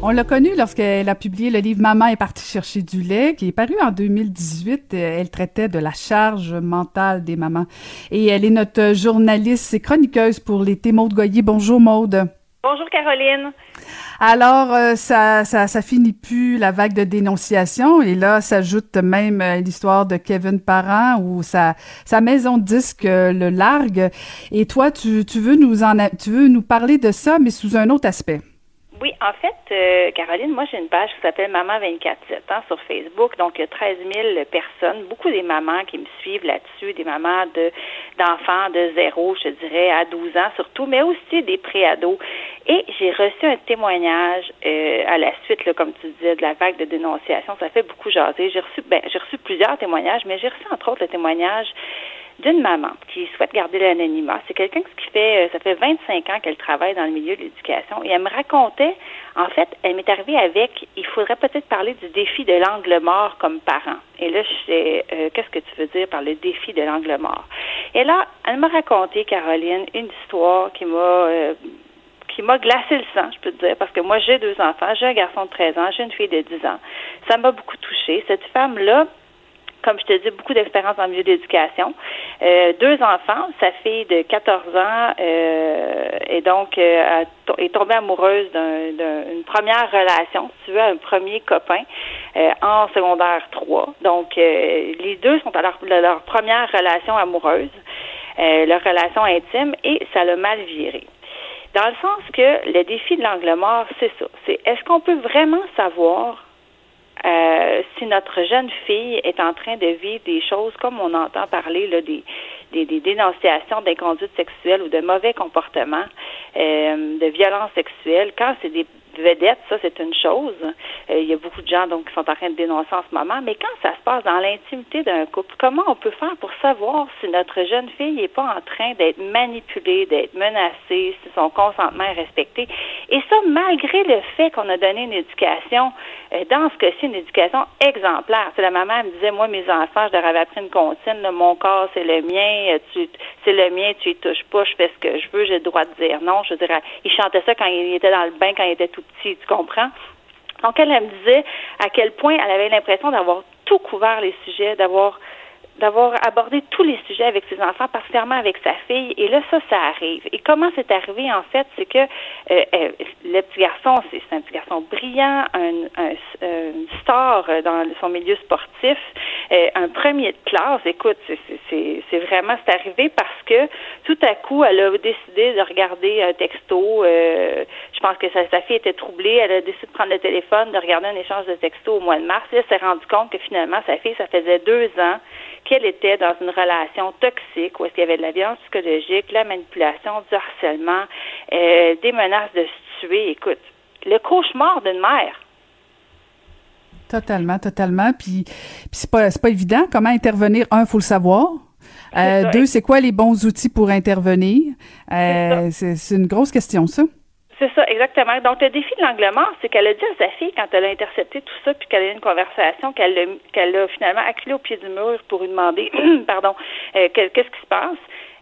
On l'a connue lorsqu'elle a publié le livre Maman est partie chercher du lait, qui est paru en 2018. Elle traitait de la charge mentale des mamans. Et elle est notre journaliste et chroniqueuse pour l'été. Maude Goyer. Bonjour, Maude. Bonjour, Caroline. Alors, euh, ça, ça, ça finit plus la vague de dénonciation et là s'ajoute même euh, l'histoire de Kevin Parent où sa, sa maison de disque euh, le largue. Et toi, tu, tu veux nous en, tu veux nous parler de ça, mais sous un autre aspect. Oui, en fait, euh, Caroline, moi j'ai une page qui s'appelle Maman 24 7 hein, sur Facebook. Donc il y a 13 000 personnes, beaucoup des mamans qui me suivent là-dessus, des mamans de d'enfants de zéro, je dirais, à 12 ans surtout, mais aussi des préados. Et j'ai reçu un témoignage euh, à la suite, là, comme tu disais, de la vague de dénonciation. Ça fait beaucoup jaser. J'ai reçu, ben, j'ai reçu plusieurs témoignages, mais j'ai reçu entre autres le témoignage d'une maman qui souhaite garder l'anonymat. C'est quelqu'un qui fait, euh, ça fait 25 ans qu'elle travaille dans le milieu de l'éducation et elle me racontait, en fait, elle m'est arrivée avec, il faudrait peut-être parler du défi de l'angle mort comme parent. Et là, je sais, euh, qu'est-ce que tu veux dire par le défi de l'angle mort? Et là, elle m'a raconté, Caroline, une histoire qui m'a, euh, qui m'a glacé le sang, je peux te dire, parce que moi, j'ai deux enfants, j'ai un garçon de 13 ans, j'ai une fille de 10 ans. Ça m'a beaucoup touchée. Cette femme-là, comme je te dis, beaucoup d'expérience dans le milieu d'éducation. Euh, deux enfants, sa fille de 14 ans euh, et donc euh, est tombée amoureuse d'une première relation, si tu veux, un premier copain euh, en secondaire 3. Donc, les deux sont à leur, leur première relation amoureuse, leur relation intime, et ça l'a mal viré. Dans le sens que le défi de l'angle mort, c'est ça. C'est est-ce qu'on peut vraiment savoir euh, si notre jeune fille est en train de vivre des choses comme on entend parler des, des, des dénonciations d'inconduite sexuelle ou de mauvais comportements, euh, de violence sexuelle, quand c'est des vedette, ça c'est une chose. Euh, il y a beaucoup de gens donc qui sont en train de dénoncer en ce moment, mais quand ça se passe dans l'intimité d'un couple, comment on peut faire pour savoir si notre jeune fille n'est pas en train d'être manipulée, d'être menacée, si son consentement est respecté? Et ça, malgré le fait qu'on a donné une éducation, euh, dans ce cas-ci, une éducation exemplaire. La maman me disait, moi, mes enfants, je leur avais appris une comptine, mon corps, c'est le mien, euh, tu, c'est le mien, tu y touches pas, je fais ce que je veux, j'ai le droit de dire non. Je dirais, il chantait ça quand il était dans le bain, quand il était tout tu comprends? Donc, elle me disait à quel point elle avait l'impression d'avoir tout couvert les sujets, d'avoir d'avoir abordé tous les sujets avec ses enfants, particulièrement avec sa fille. Et là, ça, ça arrive. Et comment c'est arrivé, en fait, c'est que euh, euh, le petit garçon, c'est un petit garçon brillant, un, un, star dans son milieu sportif, euh, un premier de classe. Écoute, c'est vraiment, c'est arrivé parce que tout à coup, elle a décidé de regarder un texto. je pense que sa, fille était troublée. Elle a décidé de prendre le téléphone, de regarder un échange de textos au mois de mars. Et elle s'est rendue compte que finalement, sa fille, ça faisait deux ans qu'elle était dans une relation toxique où est-ce qu'il y avait de la violence psychologique, la manipulation, du harcèlement, euh, des menaces de se tuer. Écoute, le cauchemar d'une mère. Totalement, totalement. Puis, puis c'est pas, pas évident. Comment intervenir? Un, faut le savoir. Euh, deux, c'est quoi les bons outils pour intervenir? Euh, c'est une grosse question, ça. C'est ça, exactement. Donc, le défi de l'angle mort, c'est qu'elle a dit à sa fille, quand elle a intercepté tout ça, puis qu'elle a eu une conversation, qu'elle a, qu'elle a finalement acculé au pied du mur pour lui demander, (clears throat) pardon, euh, qu'est-ce qui se passe.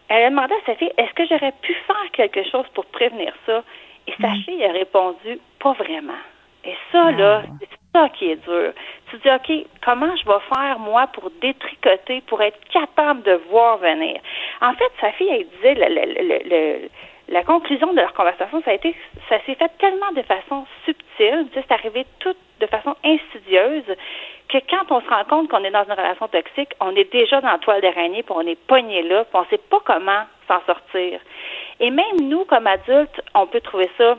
Elle a demandé à sa fille, est-ce que j'aurais pu faire quelque chose pour prévenir ça? Et sa mm. fille a répondu, pas vraiment. Et ça, ah. là, c'est ça qui est dur. Tu dis, OK, comment je vais faire, moi, pour détricoter, pour être capable de voir venir? En fait, sa fille, elle disait, le, le la conclusion de leur conversation, ça a été, ça s'est fait tellement de façon subtile, c'est arrivé tout de façon insidieuse, que quand on se rend compte qu'on est dans une relation toxique, on est déjà dans la toile d'araignée, puis on est pogné là, puis on ne sait pas comment s'en sortir. Et même nous, comme adultes, on peut trouver ça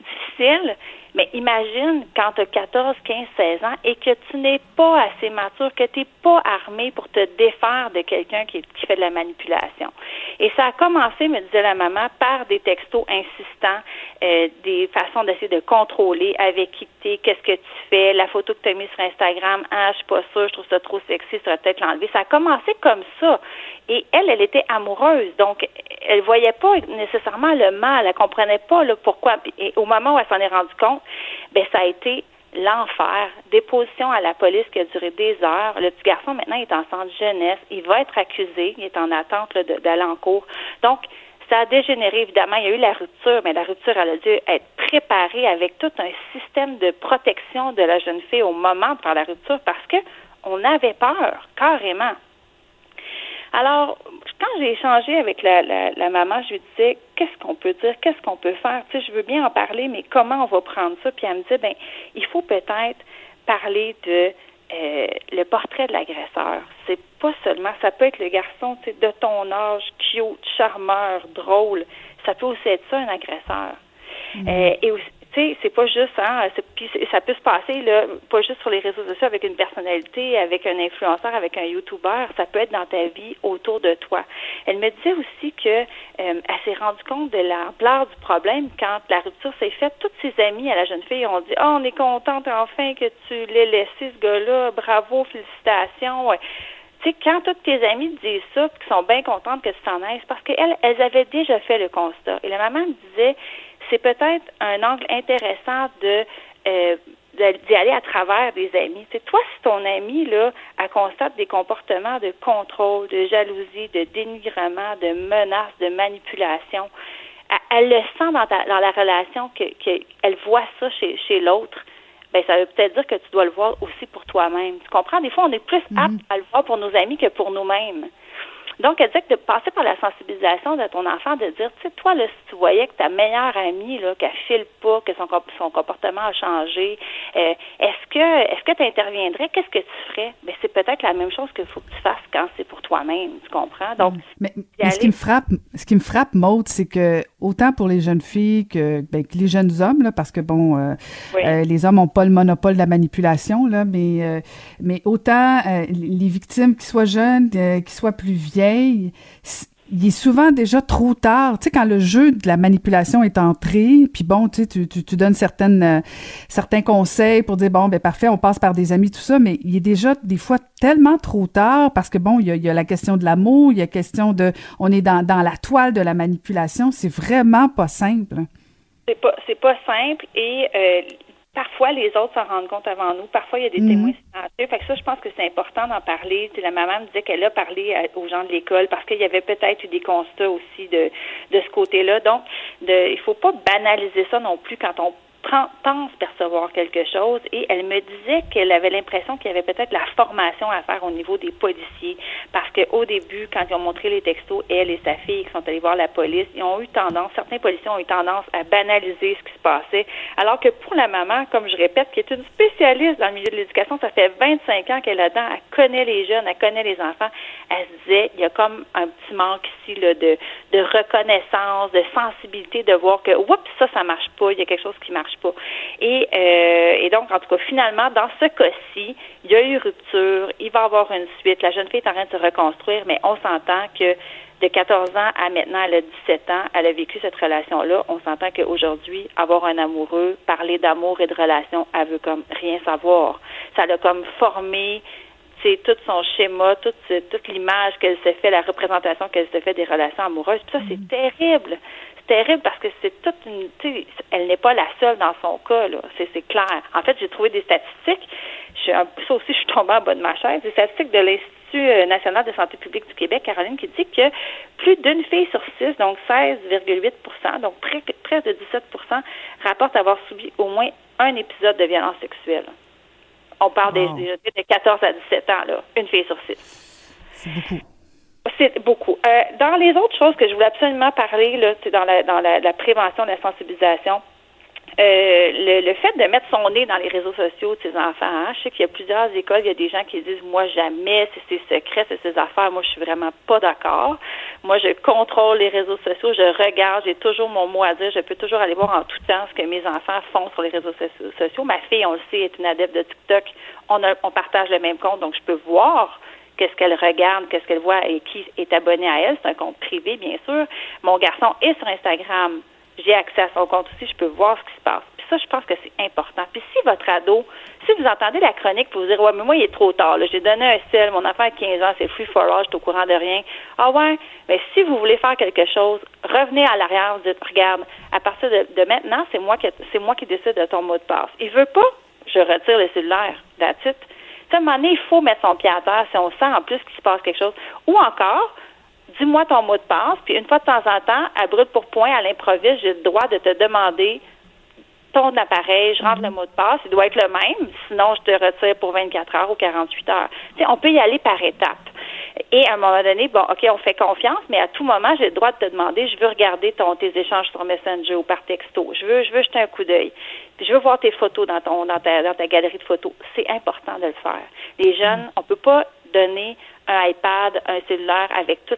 difficile, mais imagine quand tu as 14, 15, 16 ans et que tu n'es pas assez mature, que tu n'es pas armé pour te défaire de quelqu'un qui, qui, fait de la manipulation. Et ça a commencé, me disait la maman, par des textos insistants, euh, des façons d'essayer de contrôler avec qui tu es, qu'est-ce que tu fais, la photo que tu as mise sur Instagram, ah, je suis pas sûre, je trouve ça trop sexy, ça va peut-être l'enlever. Ça a commencé comme ça. Et elle, elle était amoureuse, donc elle voyait pas nécessairement le mal, elle comprenait pas le pourquoi. Et au moment où elle s'en est rendue compte, ben ça a été l'enfer. Déposition à la police qui a duré des heures. Le petit garçon, maintenant, est en centre jeunesse. Il va être accusé. Il est en attente d'aller en cours. Donc, ça a dégénéré, évidemment. Il y a eu la rupture, mais la rupture, elle a dû être préparée avec tout un système de protection de la jeune fille au moment de faire la rupture parce que on avait peur, carrément. Alors, quand j'ai échangé avec la, la, maman, je lui disais qu'est-ce qu'on peut dire, qu'est-ce qu'on peut faire? Tu sais, je veux bien en parler, mais comment on va prendre ça? Puis elle me dit ben, il faut peut-être parler de euh, le portrait de l'agresseur. C'est pas seulement, ça peut être le garçon, tu sais, de ton âge, cute, charmeur, drôle. Ça peut aussi être ça un agresseur. Mm-hmm. Euh, et aussi, tu sais, c'est pas juste, hein, puis ça peut se passer, là, pas juste sur les réseaux sociaux avec une personnalité, avec un influenceur, avec un YouTuber, ça peut être dans ta vie autour de toi. Elle me disait aussi que euh, elle s'est rendue compte de l'ampleur du problème quand la rupture s'est faite. Toutes ses amies à la jeune fille ont dit, oh, on est contente enfin que tu l'aies laissé, ce gars-là, bravo, félicitations. Tu sais, quand toutes tes amies disent ça, qui sont bien contentes que tu t'en ailles, parce qu'elles, elles avaient déjà fait le constat. Et la maman me disait, c'est peut-être un angle intéressant de euh, d'y aller à travers des amis. C'est toi, si ton ami là, elle constate des comportements de contrôle, de jalousie, de dénigrement, de menace, de manipulation, elle, le sent dans, dans la relation que qu'elle voit ça chez, chez l'autre. ben ça veut peut-être dire que tu dois le voir aussi pour toi-même. Tu comprends? Des fois, on est plus apte à le voir pour nos amis que pour nous-mêmes. Donc, elle disait que de passer par la sensibilisation de ton enfant, de dire, tu sais, toi, là, si tu voyais que ta meilleure amie, là, qu'elle file pas, que son, son comportement a changé, euh, est-ce que est-ce que tu interviendrais? Qu'est-ce que tu ferais? Ben, c'est peut-être la même chose qu'il faut que tu fasses quand c'est pour toi-même, tu comprends? Donc, mais, ce qui me frappe, ce qui me frappe, Maude, c'est que autant pour les jeunes filles que, ben, que les jeunes hommes, là, parce que bon, euh, euh, les hommes n'ont pas le monopole de la manipulation, là, mais mais autant les victimes qui soient jeunes, qui soient plus vieilles, il est souvent déjà trop tard. Tu sais, quand le jeu de la manipulation est entré, puis bon, tu, sais, tu, donnes certaines, euh, certains conseils pour dire, bon, ben parfait, on passe par des amis, tout ça, mais il est déjà des fois tellement trop tard parce que bon, il y a, la question de l'amour, il y a la question de, on est dans, dans la toile de la manipulation, c'est vraiment pas simple. C'est pas, pas simple et euh, Parfois, les autres s'en rendent compte avant nous. Parfois, il y a des mhm. témoins silencieux. Fait que ça, je pense que c'est important d'en parler. la maman me disait qu'elle a parlé aux gens de l'école parce qu'il y avait peut-être eu des constats aussi de, de ce côté-là. Donc, de, il faut pas banaliser ça non plus quand on pense percevoir quelque chose. Et elle me disait qu'elle avait l'impression qu'il y avait peut-être la formation à faire au niveau des policiers. Parce qu'au début, quand ils ont montré les textos, elle et sa fille qui sont allés voir la police, ils ont eu tendance, certains policiers ont eu tendance à banaliser ce qui se passait, alors que pour la maman, comme je répète, qui est une spécialiste dans le milieu de l'éducation, ça fait 25 ans qu'elle est là-dedans, elle connaît les jeunes, elle connaît les enfants, elle se disait, il y a comme un petit manque ici là, de, de reconnaissance, de sensibilité, de voir que, oups, ça, ça marche pas, il y a quelque chose qui marche pas. Et, euh, et donc, en tout cas, finalement, dans ce cas-ci, il y a eu rupture, il va y avoir une suite. La jeune fille est en train de se reconstruire, mais on s'entend que de 14 ans à maintenant, elle a 17 ans, elle a vécu cette relation-là. On s'entend qu'aujourd'hui, avoir un amoureux, parler d'amour et de relation, elle veut comme rien savoir. Ça l'a comme formé c'est tout son schéma, toute, toute l'image qu'elle se fait, la représentation qu'elle se fait des relations amoureuses. Puis ça, c'est mm. terrible terrible parce que c'est toute une. Elle n'est pas la seule dans son cas, là. C'est clair. En fait, j'ai trouvé des statistiques. Je, ça aussi, je suis tombée en bas de ma chaise. Des statistiques de l'Institut euh, national de santé publique du Québec, Caroline, qui dit que plus d'une fille sur six, donc 16,8% donc près, près de 17% rapportent avoir subi au moins un épisode de violence sexuelle. On parle des, de 14 à 17 ans, là. Une fille sur six. C'est beaucoup. C'est beaucoup. Euh, dans les autres choses que je voulais absolument parler, là, c'est dans la dans la, la, prévention, la sensibilisation. Euh, le, le, fait de mettre son nez dans les réseaux sociaux de ses enfants, hein, je sais qu'il y a plusieurs écoles, il y a des gens qui disent moi jamais, c'est ses secrets, c'est ses affaires. Moi, je suis vraiment pas d'accord. Moi, je contrôle les réseaux sociaux, je regarde, j'ai toujours mon mot à dire, je peux toujours aller voir en tout temps ce que mes enfants font sur les réseaux sociaux. Ma fille, on le sait, est une adepte de TikTok. On, partage le même compte, donc je peux voir qu'est-ce qu'elle regarde, qu'est-ce qu'elle voit et qui est abonné à elle. C'est un compte privé, bien sûr. Mon garçon est sur Instagram. J'ai accès à son compte aussi, je peux voir ce qui se passe. Puis ça, je pense que c'est important. Puis si votre ado, si vous entendez la chronique, vous vous dire, ouais, mais moi, il est trop tard. J'ai donné un sel, mon enfant a 15 ans, c'est free for all, je suis au courant de rien. Ah ouais, mais si vous voulez faire quelque chose, revenez à l'arrière, vous dites, regarde, à partir de, maintenant, c'est moi qui décide de ton mot de passe. Il veut pas, je retire le cellulaire. That's à un moment donné, il faut mettre son pied à terre si on sent en plus qu'il se passe quelque chose. Ou encore, dis-moi ton mot de passe, puis une fois de temps en temps, à brut pour point, à l'improviste, j'ai le droit de te demander ton appareil, je rentre le mot de passe, il doit être le même, sinon je te retire pour 24 heures ou 48 heures. on peut y aller par étapes. Et à un moment donné, bon, OK, on fait confiance, mais à tout moment, j'ai le droit de te demander, je veux regarder ton, tes échanges sur Messenger ou par texto. Je veux, je veux jeter un coup d'œil. je veux voir tes photos dans ton, dans ta, dans ta galerie de photos. C'est important de le faire. Les jeunes, on peut pas donner un iPad, un cellulaire avec tout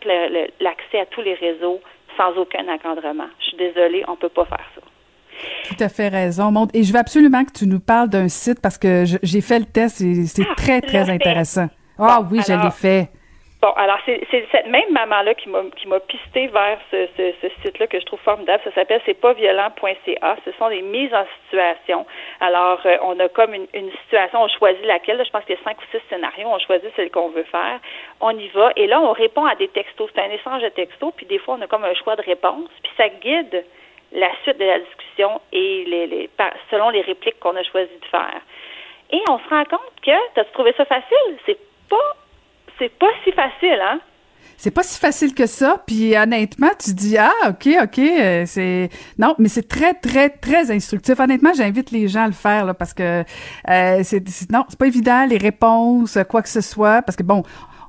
l'accès à tous les réseaux sans aucun encadrement. Je suis désolée, on peut pas faire ça. Tout à fait raison, Maud. Et je veux absolument que tu nous parles d'un site parce que j'ai fait le test et c'est ah, très, très intéressant. Ah oui, je l'ai fait. Bon, alors c'est cette même maman-là qui m'a pisté vers ce, ce, site-là que je trouve formidable. Ça s'appelle c'est pas violent.ca. Ce sont des mises en situation. Alors euh, on a comme une, une, situation, on choisit laquelle. je pense qu'il y a cinq ou six scénarios. On choisit celle qu'on veut faire. On y va et là on répond à des textos. C'est un échange de textos. Puis des fois on a comme un choix de réponse. Puis ça guide la suite de la discussion et les, les selon les répliques qu'on a choisi de faire. Et on se rend compte que, tu as trouvé ça facile? C'est pas c'est pas si facile, hein? c'est pas si facile que ça. Puis honnêtement, tu dis ah ok ok euh, c'est non mais c'est très très très instructif. Honnêtement, j'invite les gens à le faire là, parce que euh, c'est non c'est pas évident les réponses quoi que ce soit parce que bon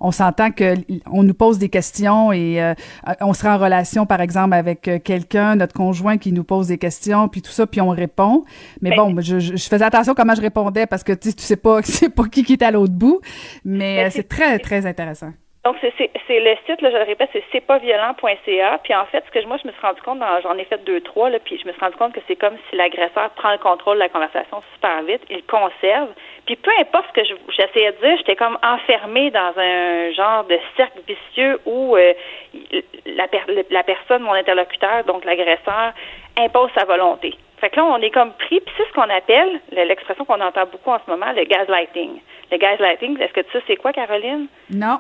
on s'entend que on nous pose des questions et euh, on sera en relation par exemple avec euh, quelqu'un notre conjoint qui nous pose des questions puis tout ça puis on répond. Mais ben bon je, je, faisais attention comment je répondais parce que tu sais pas (laughs) c'est pas qui qui est à l'autre bout. Mais ben, c'est très très intéressant donc, c'est le site, là, je le répète, c'est c'est pas violent.ca. Puis en fait, ce que moi, je me suis rendu compte, j'en ai fait deux, trois, là, puis je me suis rendu compte que c'est comme si l'agresseur prend le contrôle de la conversation super vite, il conserve. Puis peu importe ce que j'essayais de dire, j'étais comme enfermée dans un genre de cercle vicieux où euh, la, la personne, mon interlocuteur, donc l'agresseur, impose sa volonté. Fait que là, on est comme pris, puis c'est ce qu'on appelle, l'expression qu'on entend beaucoup en ce moment, le gaslighting. Le gaslighting, est-ce que tu sais c'est quoi, Caroline? Non.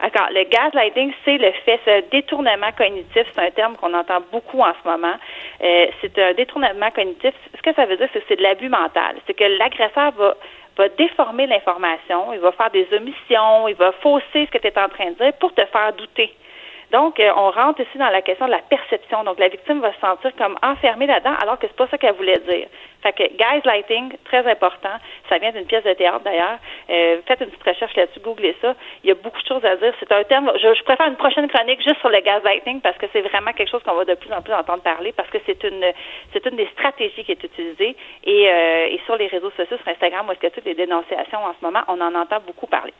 D'accord. Le gaslighting, c'est le fait, ce détournement cognitif, c'est un terme qu'on entend beaucoup en ce moment. Euh, c'est un détournement cognitif. Ce que ça veut dire, c'est que c'est de l'abus mental. C'est que l'agresseur va va déformer l'information, il va faire des omissions, il va fausser ce que tu es en train de dire pour te faire douter. Donc, euh, on rentre ici dans la question de la perception. Donc, la victime va se sentir comme enfermée là-dedans, alors que c'est pas ça qu'elle voulait dire. Fait que lighting, très important. Ça vient d'une pièce de théâtre d'ailleurs. Euh, faites une petite recherche là-dessus, googlez ça. Il y a beaucoup de choses à dire. C'est un terme. Je, préfère une prochaine chronique juste sur le lighting parce que c'est vraiment quelque chose qu'on va de plus en plus entendre parler parce que c'est une c'est une des stratégies qui est utilisée et, euh, et sur les réseaux sociaux, sur Instagram, où est-ce que toutes les dénonciations en ce moment, on en entend beaucoup parler.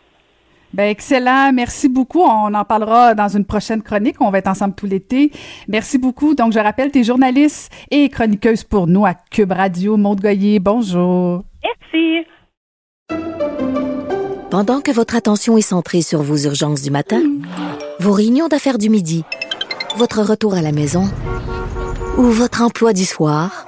Ben excellent, merci beaucoup. On en parlera dans une prochaine chronique. On va être ensemble tout l'été. Merci beaucoup. Donc je rappelle, tes journaliste et chroniqueuse pour nous à Cube Radio. Maude Goyer, bonjour. Merci. Pendant que votre attention est centrée sur vos urgences du matin, vos réunions d'affaires du midi, votre retour à la maison ou votre emploi du soir,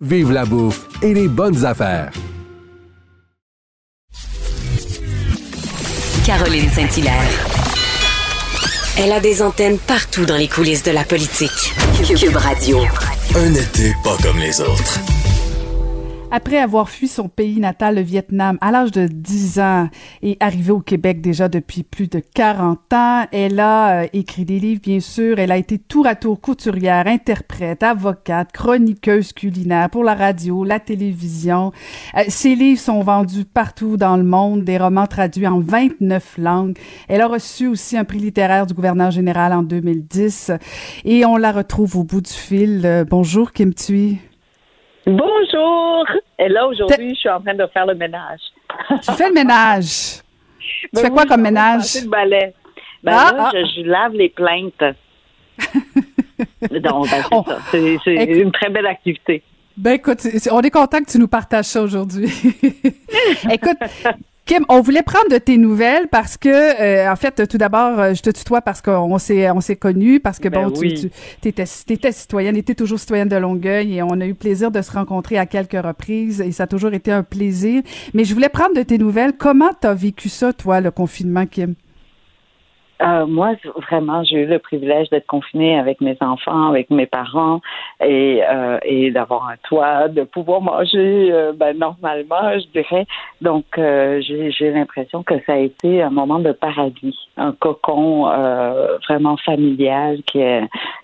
vive la bouffe et les bonnes affaires. Caroline Saint-Hilaire. Elle a des antennes partout dans les coulisses de la politique. Cube Radio. Un été pas comme les autres. Après avoir fui son pays natal, le Vietnam, à l'âge de 10 ans et arrivé au Québec déjà depuis plus de 40 ans, elle a euh, écrit des livres, bien sûr. Elle a été tour à tour couturière, interprète, avocate, chroniqueuse culinaire pour la radio, la télévision. Euh, ses livres sont vendus partout dans le monde, des romans traduits en 29 langues. Elle a reçu aussi un prix littéraire du gouverneur général en 2010 et on la retrouve au bout du fil. Euh, bonjour Kim Thuy. Bonjour! Et là, aujourd'hui, je suis en train de faire le ménage. Tu fais le ménage? tu ben fais quoi comme ménage? le balai. Ben ah, là, ah. Je, lave les plaintes. Donc, ben, c'est (laughs) ça. C'est une très belle activité. Ben écoute, on est content que tu nous partages ça aujourd'hui. (laughs) (laughs) écoute, Kim, on voulait prendre de tes nouvelles parce que, euh, en fait, tout d'abord, euh, je te tutoie parce qu'on s'est on s'est connus, parce que ben bon, tu, tu étais, étais citoyenne, étais toujours citoyenne de Longueuil et on a eu plaisir de se rencontrer à quelques reprises et ça a toujours été un plaisir. Mais je voulais prendre de tes nouvelles. Comment t'as vécu ça, toi, le confinement, Kim? Euh, moi, vraiment, j'ai eu le privilège d'être confinée avec mes enfants, avec mes parents, et, euh, et d'avoir un toit, de pouvoir manger euh, ben, normalement, je dirais. Donc, euh, j'ai l'impression que ça a été un moment de paradis, un cocon vraiment familial qui,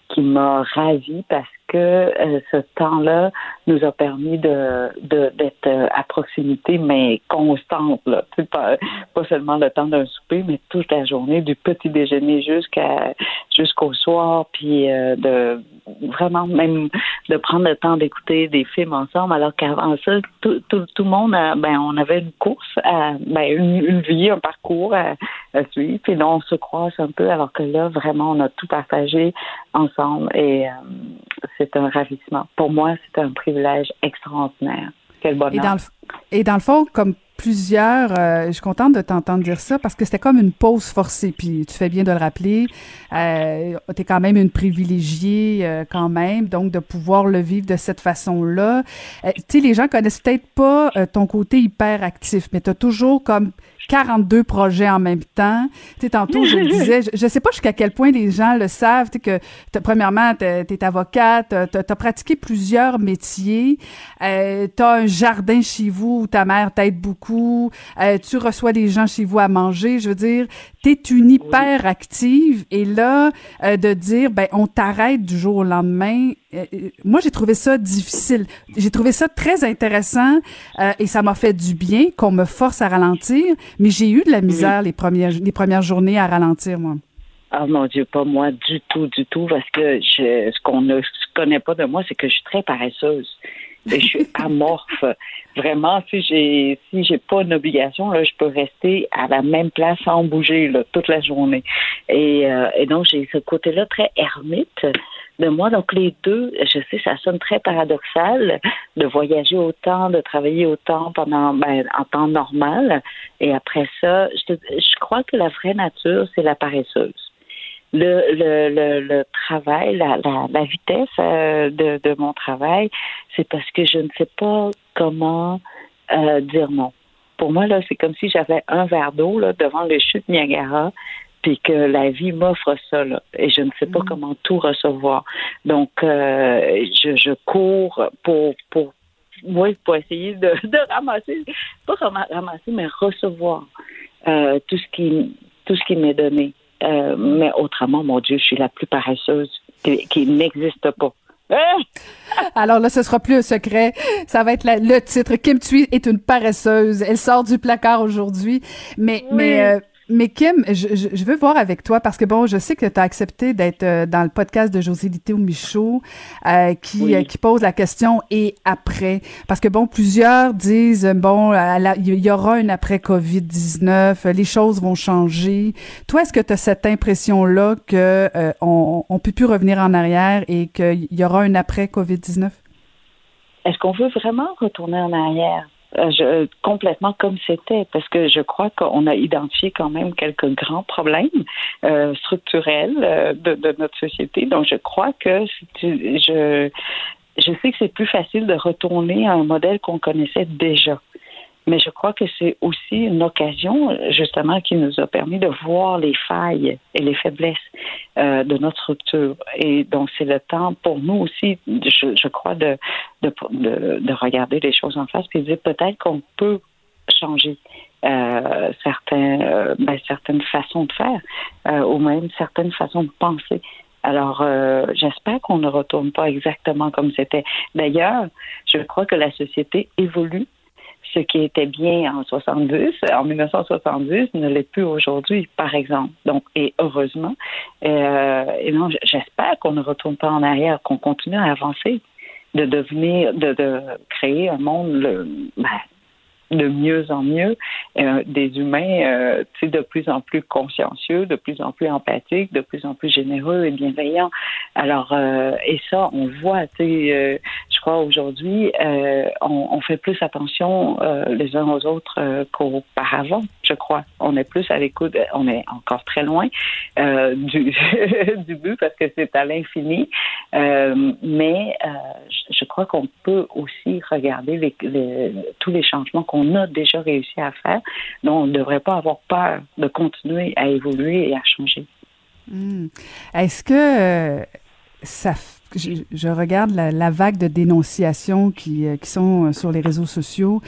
qui m'a ravie parce que euh, ce temps-là nous a permis de d'être euh, à proximité, mais constante. Là. Pas, pas seulement le temps d'un souper, mais toute la journée, du petit déjeuner jusqu'à jusqu'au soir, puis euh, de vraiment même de prendre le temps d'écouter des films ensemble, alors qu'avant ça, tout, tout, tout, le monde, ben, on avait une course, à, ben, une, vie, un parcours à, à suivre, puis là, on se croise un peu, alors que là, vraiment, on a tout partagé ensemble et c'est un ravissement. Pour moi, c'est un privilège extraordinaire. Quel bonheur. Et dans le, et dans le fond, comme plusieurs, euh, je suis contente de t'entendre dire ça parce que c'était comme une pause forcée. Puis tu fais bien de le rappeler. Euh, tu es quand même une privilégiée euh, quand même, donc de pouvoir le vivre de cette façon-là. Euh, tu sais, les gens connaissent peut-être pas ton côté hyper actif, mais tu as toujours comme 42 projets en même temps. Tu sais, tantôt, je disais, je, ne sais pas jusqu'à quel point les gens le savent, tu sais, que premièrement, tu es, avocate, tu as, pratiqué plusieurs métiers, euh, tu as un jardin chez vous où ta mère t'aide beaucoup, euh, tu reçois des gens chez vous à manger, je veux dire, tu es une hyper active et là, euh, de dire, ben, on t'arrête du jour au lendemain, moi, j'ai trouvé ça difficile. J'ai trouvé ça très intéressant et ça m'a fait du bien qu'on me force à ralentir, mais j'ai eu de la misère les premières les premières journées à ralentir, moi. Ah mon Dieu, pas moi du tout, du tout, parce que je, ce qu'on ne connaît pas de moi, c'est que je suis très paresseuse. Et je suis (laughs) amorphe. Vraiment, si j'ai si j'ai pas une obligation, là, je peux rester à la même place sans bouger là, toute la journée. Et, euh, et donc j'ai ce côté-là très ermite de moi. Donc les deux, je sais, ça sonne très paradoxal de voyager autant, de travailler autant pendant ben, en temps normal. Et après ça, je, je crois que la vraie nature, c'est la paresseuse. Le, le, le, le travail, la, la, la vitesse euh, de, de mon travail, c'est parce que je ne sais pas comment euh, dire non. Pour moi, là, c'est comme si j'avais un verre d'eau là, devant le chute Niagara, puis que la vie m'offre ça là, et je ne sais pas mm. comment tout recevoir. Donc, euh, je, je cours pour pour oui, pour essayer de, (laughs) de ramasser, pas ramasser, mais recevoir euh, tout ce qui tout ce qui m'est donné. Euh, mais autrement, mon Dieu, je suis la plus paresseuse qui, qui n'existe pas. (laughs) Alors là, ce sera plus un secret. Ça va être le titre. Kim Thuy est une paresseuse. Elle sort du placard aujourd'hui. Mais, mais euh, mais Kim, je, je, veux voir avec toi parce que bon, je sais que tu as accepté d'être euh, dans le podcast de José Littéo Michaud euh, qui, euh, qui pose la question et après. Parce que bon, plusieurs disent bon, il y aura un après Covid-19, les choses vont changer. Toi, est-ce que tu as cette impression-là que on, on peut plus revenir en arrière et qu'il y aura un après Covid-19? Est-ce qu'on veut vraiment retourner en arrière? Euh, je, complètement comme c'était, parce que je crois qu'on a identifié quand même quelques grands problèmes euh, structurels euh, de, notre société. Donc, je crois que je, je sais que c'est plus facile de retourner à un modèle qu'on connaissait déjà. Mais je crois que c'est aussi une occasion, justement, qui nous a permis de voir les failles et les faiblesses euh, de notre structure. Et donc, c'est le temps pour nous aussi, je, je crois, de, de, de, regarder les choses en face et de dire peut-être qu'on peut changer euh, certains, euh, ben, certaines façons de faire euh, ou même certaines façons de penser. Alors, euh, j'espère qu'on ne retourne pas exactement comme c'était. D'ailleurs, je crois que la société évolue ce qui était bien en 70, en 1970, ne l'est plus aujourd'hui, par exemple. Donc, et heureusement, euh, et non, j'espère qu'on ne retourne pas en arrière, qu'on continue à avancer, de devenir, de, de créer un monde le, ben, de mieux en mieux, euh, des humains euh, de plus en plus consciencieux, de plus en plus empathiques, de plus en plus généreux et bienveillants. Alors, euh, et ça, on voit, euh, je crois aujourd'hui, euh, on, on, fait plus attention les uns aux autres qu'auparavant, je crois. On est plus à l'écoute, on est encore très loin du, (laughs) du but parce que c'est à l'infini, mais je crois qu'on peut aussi regarder tous les changements qu'on on a déjà réussi à faire. Donc, on ne devrait pas avoir peur de continuer à évoluer et à changer. Hmm. Est-ce que euh, ça je, regarde la, vague de dénonciations qui, euh, qui sont euh, sur les réseaux sociaux.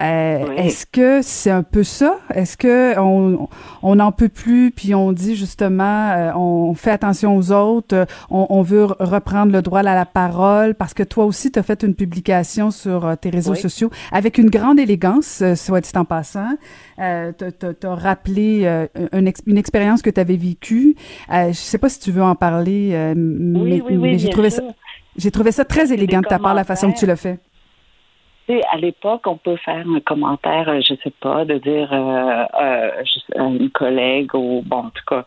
Euh, Est-ce que c'est un peu ça? Est-ce que on on n'en peut plus, puis on dit justement, euh, on fait attention aux autres, on, on, veut reprendre le droit à la parole, parce que toi aussi, tu as fait une publication sur tes réseaux sociaux avec une grande élégance, soit dit en passant. Euh, tu as rappelé une, une, expérience que tu avais vécue. Euh, je sais pas si tu veux en parler, mais, oui, oui, j'ai trouvé ça, j'ai trouvé ça très élégant de ta part la façon que tu l'as fait. À l'époque, on peut faire un commentaire, euh, je sais pas, de dire euh, euh, à une collègue ou bon, en tout cas,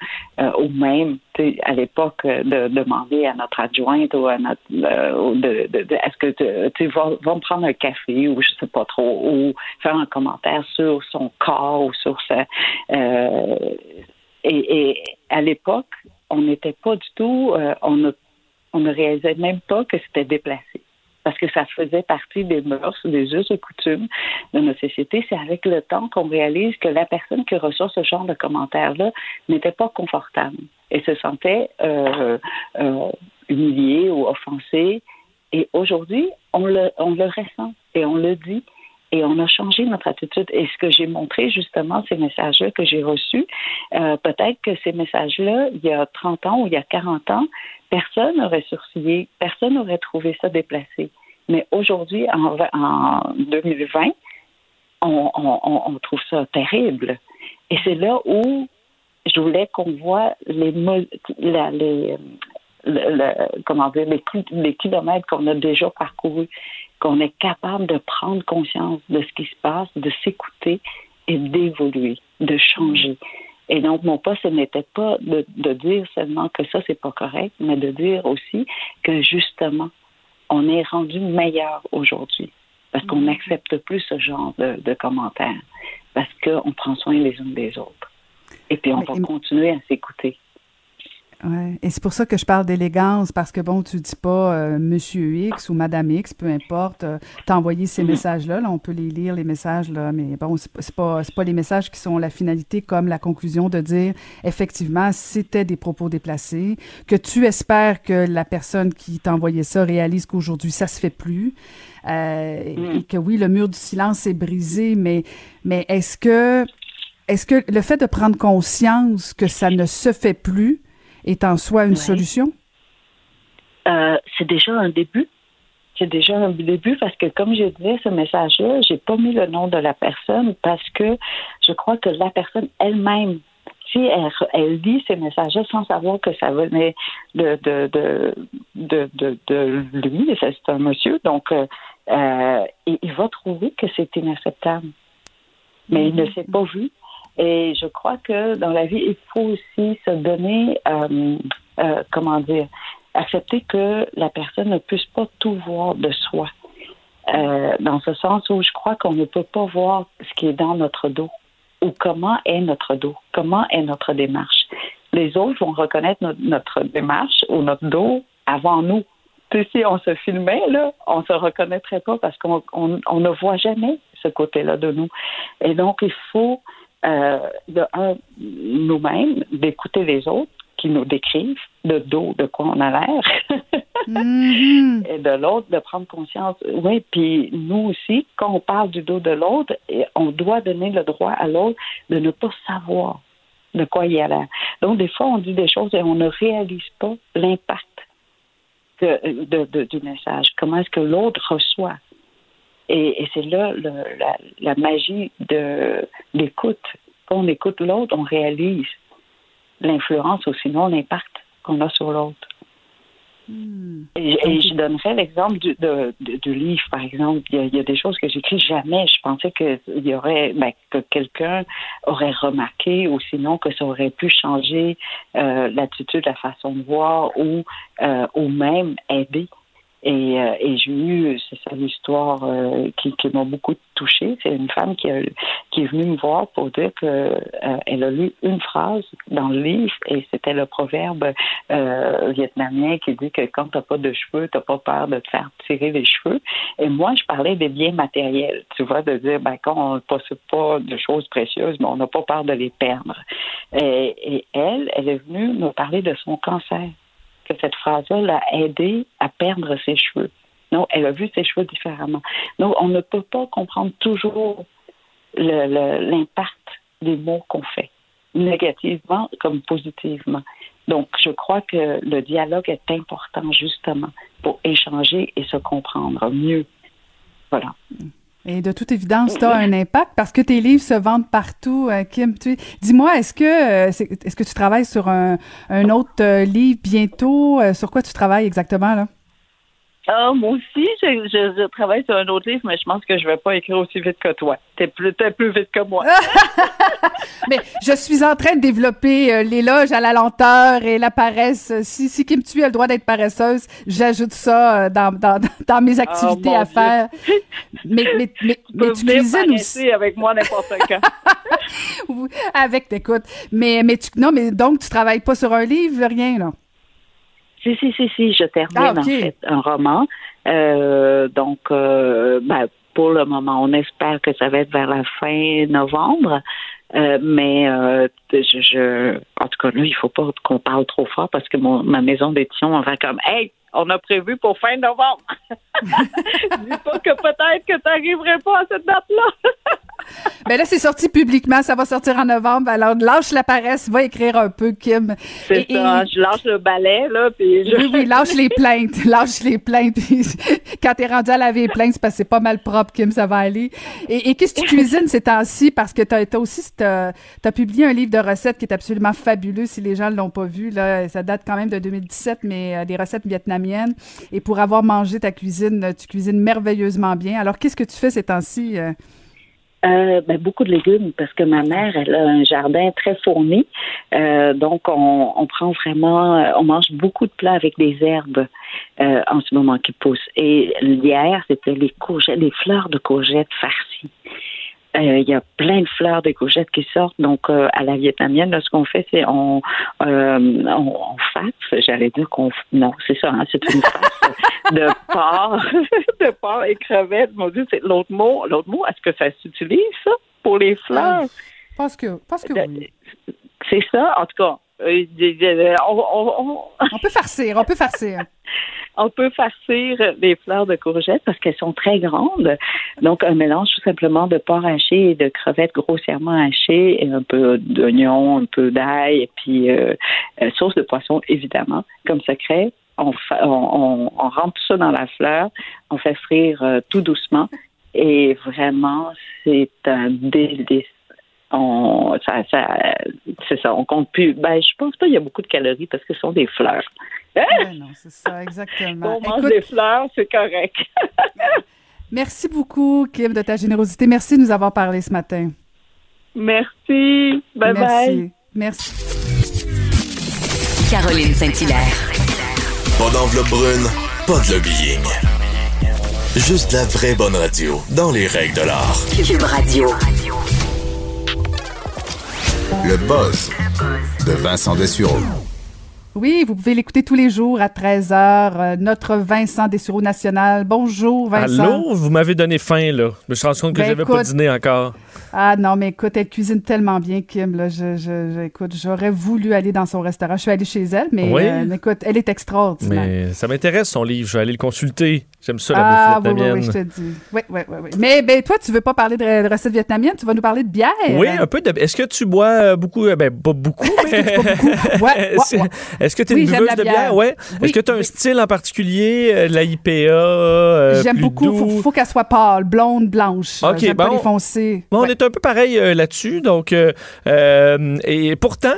ou même, à l'époque, de demander à notre adjointe ou à notre, de, de, est-ce que tu tu sais, va, va me prendre un café ou je sais pas trop, ou faire un commentaire sur son corps ou sur sa, et, à l'époque, on n'était pas du tout, on on ne réalisait même pas que c'était déplacé parce que ça faisait partie des mœurs, des us et coutumes de notre société. C'est avec le temps qu'on réalise que la personne qui reçoit ce genre de commentaires-là n'était pas confortable et se sentait euh, euh, humiliée ou offensée. Et aujourd'hui, on le, on le ressent et on le dit. Et on a changé notre attitude. Et ce que j'ai montré, justement, ces messages-là que j'ai reçus, euh, peut-être que ces messages-là, il y a 30 ans ou il y a 40 ans, personne n'aurait sourcillé, personne n'aurait trouvé ça déplacé. Mais aujourd'hui, en, en 2020, on, trouve ça terrible. Et c'est là où je voulais qu'on voit les, comment dire, les kilomètres qu'on a déjà parcourus, qu'on est capable de prendre conscience de ce qui se passe, de s'écouter et d'évoluer, de changer. Et donc, mon poste, ce n'était pas de, de dire seulement que ça, c'est pas correct, mais de dire aussi que justement, on est rendu meilleur aujourd'hui parce qu'on n'accepte plus ce genre de, de commentaires, parce qu'on prend soin les uns des autres. Et puis, on va continuer à s'écouter. Ouais. Et c'est pour ça que je parle d'élégance, parce que bon, tu dis pas euh, Monsieur X ou Madame X, peu importe, euh, t'as envoyé ces messages-là, là, on peut les lire, les messages, là, mais bon, c'est pas- c'est pas, pas les messages qui sont la finalité, comme la conclusion de dire, effectivement, c'était des propos déplacés, que tu espères que la personne qui t'a envoyé ça réalise qu'aujourd'hui, ça se fait plus, euh, et que oui, le mur du silence est brisé, mais, mais est-ce que, est-ce que le fait de prendre conscience que ça ne se fait plus, est en soi une solution? Euh, c'est déjà un début. C'est déjà un début parce que, comme je disais, ce message-là, j'ai pas mis le nom de la personne parce que je crois que la personne elle-même, si elle, elle lit ces messages-là sans savoir que ça venait de, de, de, de, de, de lui, c'est un monsieur, donc euh, euh, il, il va trouver que c'est inacceptable. Mais il ne s'est pas vu. Et je crois que dans la vie, il faut aussi se donner, euh, euh, comment dire, accepter que la personne ne puisse pas tout voir de soi. Euh, dans ce sens où je crois qu'on ne peut pas voir ce qui est dans notre dos ou comment est notre dos, comment est notre démarche. Les autres vont reconnaître notre, démarche ou notre dos avant nous. Tu sais, si on se filmait, là, on se reconnaîtrait pas parce qu'on on, on ne voit jamais ce côté-là de nous. Et donc, il faut, euh, de un, nous-mêmes, d'écouter les autres qui nous décrivent de dos de quoi on a l'air. (laughs) Et de l'autre, de prendre conscience. Oui, puis nous aussi, quand on parle du dos de l'autre, on doit donner le droit à l'autre de ne pas savoir de quoi il a l'air. Donc, des fois, on dit des choses et on ne réalise pas l'impact de- de- du message. Comment est-ce que l'autre reçoit? Et, et c'est là le- la, la magie de l'écoute. Quand on écoute l'autre, on réalise l'influence ou sinon l'impact qu'on a sur l'autre. Et, et je donnerais l'exemple du, de- de- du livre, par exemple. Il y, a, il y a des choses que j'écris jamais. Je pensais que il y aurait, ben, que quelqu'un aurait remarqué, ou sinon que ça aurait pu changer euh, l'attitude, la façon de voir, ou, euh, ou même aider. Et, euh, et j'ai eu, c'est ça l'histoire euh, qui, qui m'a beaucoup touchée. C'est une femme qui, a, qui est venue me voir pour dire que euh, elle a lu une phrase dans le livre et c'était le proverbe vietnamien qui dit que quand t'as pas de cheveux, t'as pas peur de te faire tirer les cheveux. Et moi, je parlais des biens matériels, tu vois, de dire ben quand on ne possède pas de choses précieuses, mais on n'a pas peur de les perdre. Et, et elle, elle est venue me parler de son cancer cette phrase-là l'a aidé à perdre ses cheveux. Non, elle a vu ses cheveux différemment. Donc, on ne peut pas comprendre toujours l'impact des mots qu'on fait, négativement comme positivement. Donc, je crois que le dialogue est important justement pour échanger et se comprendre mieux. Voilà. Et de toute évidence, tu as un impact parce que tes livres se vendent partout, euh, Kim. Dis-moi, est-ce que euh, est-ce que tu travailles sur un, un autre euh, livre bientôt? Sur quoi tu travailles exactement là? Ah, moi aussi, je, je, je, travaille sur un autre livre, mais je pense que je vais pas écrire aussi vite que toi. T'es plus, es plus vite que moi. (laughs) mais je suis en train de développer euh, l'éloge à la lenteur et la paresse. Si, si Kim Tu a le droit d'être paresseuse, j'ajoute ça euh, dans, dans, (laughs) dans mes activités oh, à faire. Mais, mais, mais, (laughs) mais tu cuisines aussi. avec moi n'importe quand. avec, écoute. Mais, mais tu, non, mais donc, tu travailles pas sur un livre, rien, là? Si, si, si, si, je termine Ah, en fait un roman. Euh, donc, euh, ben, pour le moment, on espère que ça va être vers la fin novembre. Euh, mais euh, je, je, en tout cas, là, il faut pas qu'on parle trop fort parce que mon, ma maison d'édition on va comme Hey, on a prévu pour fin novembre. (laughs) Dis pas que peut-être que tu n'arriverais pas à cette date-là. (laughs) Ben là, c'est sorti publiquement, ça va sortir en novembre. Alors, lâche la paresse, va écrire un peu, Kim. C'est ça, je lâche le balai, là, puis je... Oui, oui, lâche les plaintes, (laughs) lâche les plaintes. Quand t'es rendu à laver les plaintes, c'est parce que c'est pas mal propre, Kim, ça va aller. Et, et qu'est-ce que tu cuisines ces temps-ci? Parce que t'as as aussi, t'as as publié un livre de recettes qui est absolument fabuleux, si les gens ne l'ont pas vu. Là, ça date quand même de 2017, mais euh, des recettes vietnamiennes. Et pour avoir mangé ta cuisine, tu cuisines merveilleusement bien. Alors, qu'est-ce que tu fais ces temps-ci? Euh? Euh, ben, beaucoup de légumes parce que ma mère elle a un jardin très fourni euh, donc on, prend vraiment on mange beaucoup de plats avec des herbes euh, en ce moment qui poussent et hier c'était les courgettes les fleurs de courgettes farcies il y a plein de fleurs de courgettes qui sortent. Donc, euh, à la vietnamienne, là, ce qu'on fait, c'est on, euh, on, on fasse, j'allais dire qu'on... Non, c'est ça, hein, c'est une face (laughs) de porc, (laughs) de porc et crevettes. Mon Dieu, c'est l'autre mot. L'autre mot, est-ce que ça s'utilise, ça, pour les fleurs? Parce que, parce que oui. C'est ça, en tout cas. Euh, on, on, on peut farcir, on peut farcir. (laughs) on peut farcir les fleurs de courgettes parce qu'elles sont très grandes. Donc, un mélange tout simplement de porc haché et de crevettes grossièrement hachées, et un peu d'oignon, un peu d'ail, et puis euh, sauce de poisson, évidemment, comme secret. On, on, on, rentre tout ça dans la fleur, on fait frire euh, tout doucement, et vraiment, c'est un délice on, ça, ça, c'est ça, on compte plus. Ben, je pense pas qu'il y a beaucoup de calories parce que ce sont des fleurs. Ouais, non, c'est ça, exactement. On mange des fleurs, c'est correct. (laughs) merci beaucoup, Kim, de ta générosité. Merci de nous avoir parlé ce matin. Merci. Bye merci. bye. Merci. Caroline Saint-Hilaire. Pas d'enveloppe brune, pas de lobbying. Juste la vraie bonne radio, dans les règles de l'art. Cube Radio. Le buzz de Vincent Dessureau. Oui, vous pouvez l'écouter tous les jours à 13h. Euh, notre Vincent Dessureau national. Bonjour, Vincent. Allô, vous m'avez donné faim, là. Je me suis rendu compte que Ben, j'avais pas dîné encore. Ah non, mais écoute, elle cuisine tellement bien, Kim. Là, je, je, je- écoute, j'aurais voulu aller dans son restaurant. Je suis allée chez elle, mais Oui? euh, écoute, elle est extraordinaire. Mais ça m'intéresse, son livre. Je vais aller le consulter. J'aime ça, la ah, bouffe oui, oui, vietnamienne. oui, je te dis. Oui, oui, oui, oui. Mais ben, toi, tu veux pas parler de, de recettes vietnamiennes, tu vas nous parler de bière? Oui, un peu de. Est-ce que tu bois euh, beaucoup? Ben, pas beaucoup, (laughs) mais. Ouais, Est-ce ouais, ouais. (laughs) est-ce que tu es Oui, une buveuse de bière? bière. Ouais. Oui, Est-ce que tu as un oui. style en particulier? euh, la IPA? euh, J'aime beaucoup. doux? Faut, faut qu'elle soit pâle, blonde, blanche. Ok, J'aime pas bon. les foncés. Bon, On est un peu pareil euh, là-dessus. Donc, euh, euh, et pourtant,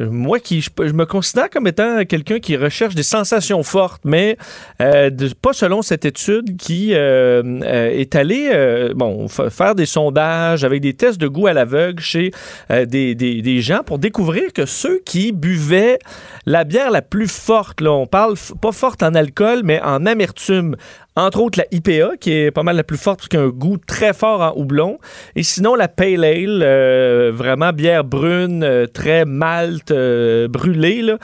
moi qui je, me considère comme étant quelqu'un qui recherche des sensations fortes, mais euh, pas selon cette étude qui euh, euh, est allée euh, bon fa- faire des sondages avec des tests de goût à l'aveugle chez euh, des, des- gens pour découvrir que ceux qui buvaient la bière la plus forte, là, on parle pas forte en alcool, mais en amertume, entre autres la IPA, qui est pas mal la plus forte, parce a un goût très fort en houblon. Et sinon, la Pale Ale, euh, vraiment bière brune, euh, très malte, euh, brûlée. Là.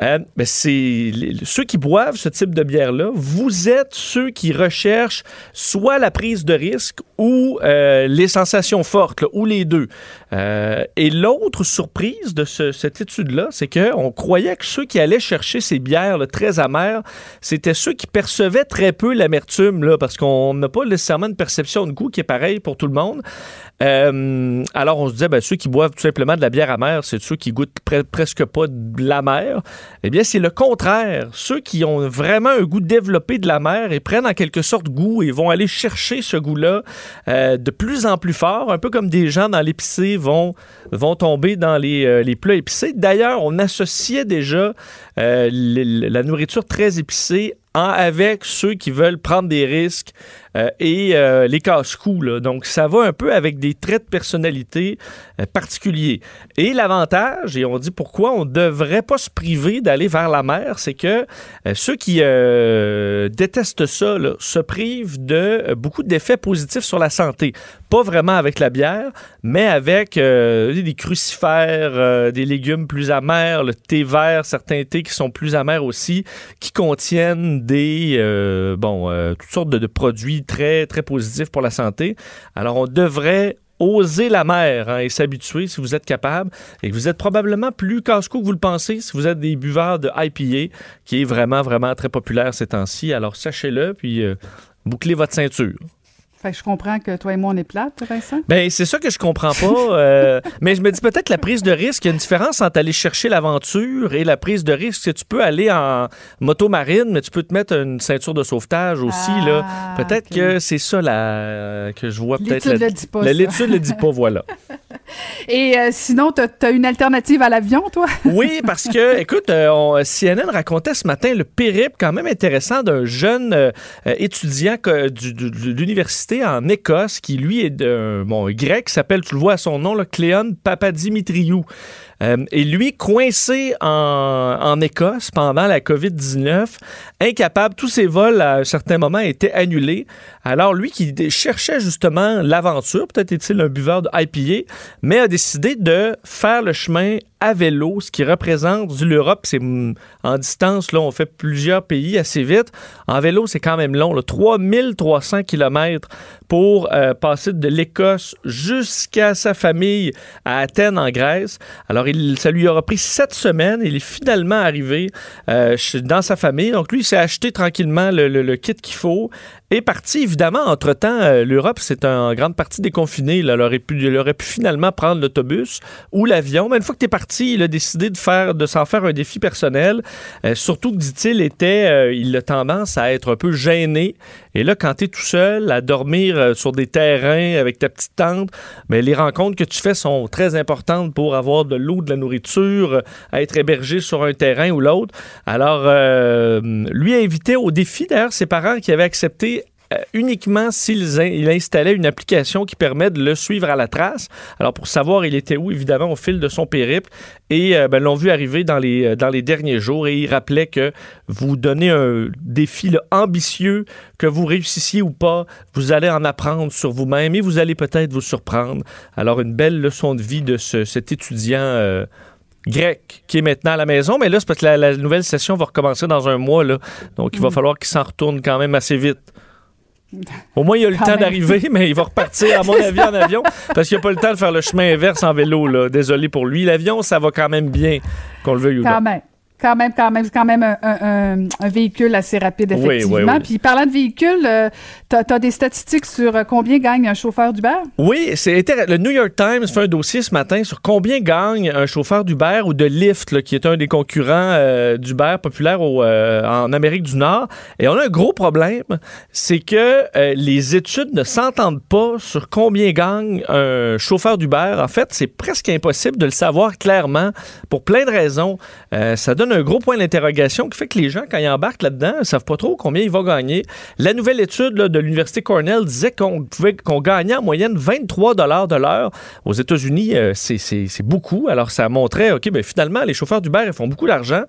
Ben, ceux qui boivent ce type de bière-là, vous êtes ceux qui recherchent soit la prise de risque ou les sensations fortes, ou les deux. Euh, et l'autre surprise de ce- cette étude-là, c'est qu'on croyait que ceux qui allaient chercher ces bières très amères, c'était ceux qui percevaient très peu l'amertume, parce qu'on n'a pas nécessairement une perception de goût qui est pareille pour tout le monde. Euh, alors, on se disait, ben, ceux qui boivent tout simplement de la bière amère, c'est ceux qui goûtent pre- presque pas de l'amer. Eh bien, c'est le contraire. Ceux qui ont vraiment un goût développé de la et prennent en quelque sorte goût et vont aller chercher ce goût-là euh, de plus en plus fort, un peu comme des gens dans l'épicé vont, vont tomber dans les, euh, les plats épicés. D'ailleurs, on associait déjà euh, la nourriture très épicée avec ceux qui veulent prendre des risques euh, et les casse-coups. Donc, ça va un peu avec des traits de personnalité particuliers. Et l'avantage, et on dit pourquoi on ne devrait pas se priver d'aller vers la mer, c'est que ceux qui détestent ça se privent de beaucoup d'effets positifs sur la santé. Pas vraiment avec la bière, mais avec euh, des crucifères, euh, des légumes plus amers, le thé vert, certains thés qui sont plus amers aussi, qui contiennent des euh, bon toutes sortes de, produits très très positifs pour la santé. Alors on devrait oser la mer hein, et s'habituer si vous êtes capable et que vous êtes probablement plus casse-cou que vous le pensez si vous êtes des buveurs de IPA qui est vraiment vraiment très populaire ces temps-ci. Alors sachez-le puis bouclez votre ceinture. Fait que je comprends que toi et moi, on est plates, Vincent. Ben, c'est ça que je comprends pas. euh, (laughs) mais je me dis peut-être la prise de risque. Il y a une différence entre aller chercher l'aventure et la prise de risque. C'est Tu peux aller en moto marine, mais tu peux te mettre une ceinture de sauvetage aussi. là. Peut-être que c'est ça la, que je vois. peut-être. L'étude la- le dit pas, la-. L'étude le dit pas, (laughs) voilà. Et euh, sinon, t'as as une alternative à l'avion, toi? (laughs) Oui, parce que, écoute, euh, on- CNN racontait ce matin le périple quand même intéressant d'un jeune euh, euh, étudiant que- du- du- de l'université en Écosse qui, lui, est d'un bon, grec, s'appelle, tu le vois à son nom, là, Cléon Papadimitriou. Euh, et lui, coincé en, en Écosse pendant la COVID-19, incapable, tous ses vols à un certain moment étaient annulés. Alors lui qui cherchait justement l'aventure, peut-être est-il un buveur de IPA, mais a décidé de faire le chemin à vélo, ce qui représente l'Europe, c'est mm, en distance, là, on fait plusieurs pays assez vite. En vélo, c'est quand même long, là, 3300 km pour euh, passer de l'Écosse jusqu'à sa famille à Athènes, en Grèce. Alors, il, ça lui aura pris sept semaines. Il est finalement arrivé euh, dans sa famille. Donc, lui, il s'est acheté tranquillement le, le- le kit qu'il faut. Est parti, évidemment, entre-temps, euh, l'Europe, c'est en grande partie déconfiné. Là. Il, aurait pu, finalement prendre l'autobus ou l'avion. Mais une fois que tu es parti, il a décidé de, de s'en faire un défi personnel. Euh, surtout que, dit-il, était, euh, il a tendance à être un peu gêné. Et là, quand tu es tout seul à dormir sur des terrains avec ta petite tente, mais les rencontres que tu fais sont très importantes pour avoir de l'eau, de la nourriture, être hébergé sur un terrain ou l'autre. Alors, lui a invité au défi, d'ailleurs, ses parents qui avaient accepté uniquement s'il in- il installait une application qui permet de le suivre à la trace. Alors, pour savoir il était où, évidemment, au fil de son périple. Et euh, ben, l'ont vu arriver dans les, euh, dans les derniers jours. Et il rappelait que vous donnez un défi là, ambitieux, que vous réussissiez ou pas, vous allez en apprendre sur vous-même et vous allez peut-être vous surprendre. Alors, une belle leçon de vie de ce- cet étudiant. euh, grec qui est maintenant à la maison, mais là, c'est parce que la, la nouvelle session va recommencer dans un mois, là. donc il va Mm. falloir qu'il s'en retourne quand même assez vite. Au moins, il a le Quand temps d'arriver, (laughs) mais il va repartir, à mon avis, en avion, parce qu'il n'a pas le temps de faire le chemin inverse en vélo. Là. Désolé pour lui. L'avion, ça va quand même bien, qu'on le veuille ou Quand non. même. Quand même, quand même, quand même un, un- un- un véhicule assez rapide, Oui, oui, effectivement. oui. Puis parlant de véhicule, euh, t'as as des statistiques sur euh, combien gagne un chauffeur d'Uber? Oui, c'est intéressant. Le New York Times fait un dossier ce matin sur combien gagne un chauffeur d'Uber ou de Lyft, là, qui est un des concurrents euh, d'Uber populaire au, euh, en Amérique du Nord. Et on a un gros problème, c'est que euh, les études ne s'entendent pas sur combien gagne un chauffeur d'Uber. En fait, c'est presque impossible de le savoir clairement pour plein de raisons. Ça donne un gros point d'interrogation qui fait que les gens, quand ils embarquent là-dedans, ne savent pas trop combien ils vont gagner. La nouvelle étude là, de l'Université Cornell disait qu'on pouvait qu'on gagnait en moyenne 23 dollars de l'heure. Aux États-Unis, euh, c'est beaucoup. Alors, ça montrait, OK, ben, finalement, les chauffeurs d'Uber, ils font beaucoup d'argent.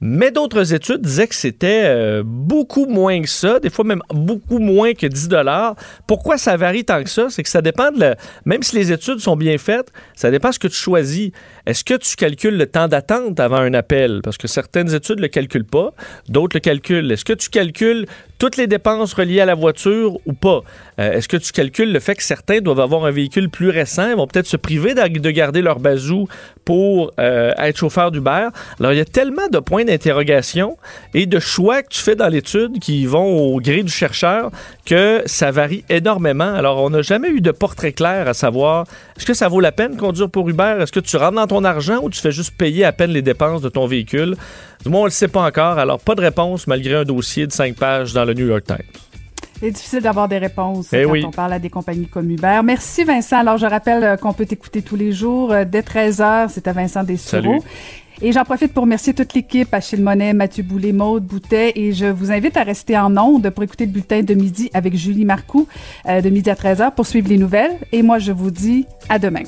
Mais d'autres études disaient que c'était euh, beaucoup moins que ça, des fois même beaucoup moins que 10 dollars. Pourquoi ça varie tant que ça? C'est que ça dépend de la... Même si les études sont bien faites, ça dépend de ce que tu choisis. Est-ce que tu calcules le temps d'attente avant un appel? Parce que certaines études ne le calculent pas, d'autres le calculent. Est-ce que tu calcules toutes les dépenses reliées à la voiture ou pas? Euh, Est-ce que tu calcules le fait que certains doivent avoir un véhicule plus récent, ils vont peut-être se priver de de garder leur bazou pour euh, être chauffeur d'Uber? Alors, il y a tellement de points d'interrogation et de choix que tu fais dans l'étude qui vont au gré du chercheur que ça varie énormément. Alors, on n'a jamais eu de portrait clair à savoir est-ce que ça vaut la peine conduire pour Uber? Est-ce que tu rentres dans ton argent ou tu fais juste payer à peine les dépenses de ton véhicule? Du moins, on ne le sait pas encore. Alors, pas de réponse malgré un dossier de cinq pages dans le New York Times. C'est difficile d'avoir des réponses Eh quand oui. on parle à des compagnies comme Uber. Merci Vincent. Alors je rappelle euh, qu'on peut t'écouter tous les jours euh, dès 13h. C'est à Vincent Dessureau. Salut. Et j'en profite pour remercier toute l'équipe, Achille Monet, Mathieu Boulet, Maude Boutet. Et je vous invite à rester en onde pour écouter le bulletin de midi avec Julie Marcoux euh, de midi à 13h pour suivre les nouvelles. Et moi, je vous dis à demain.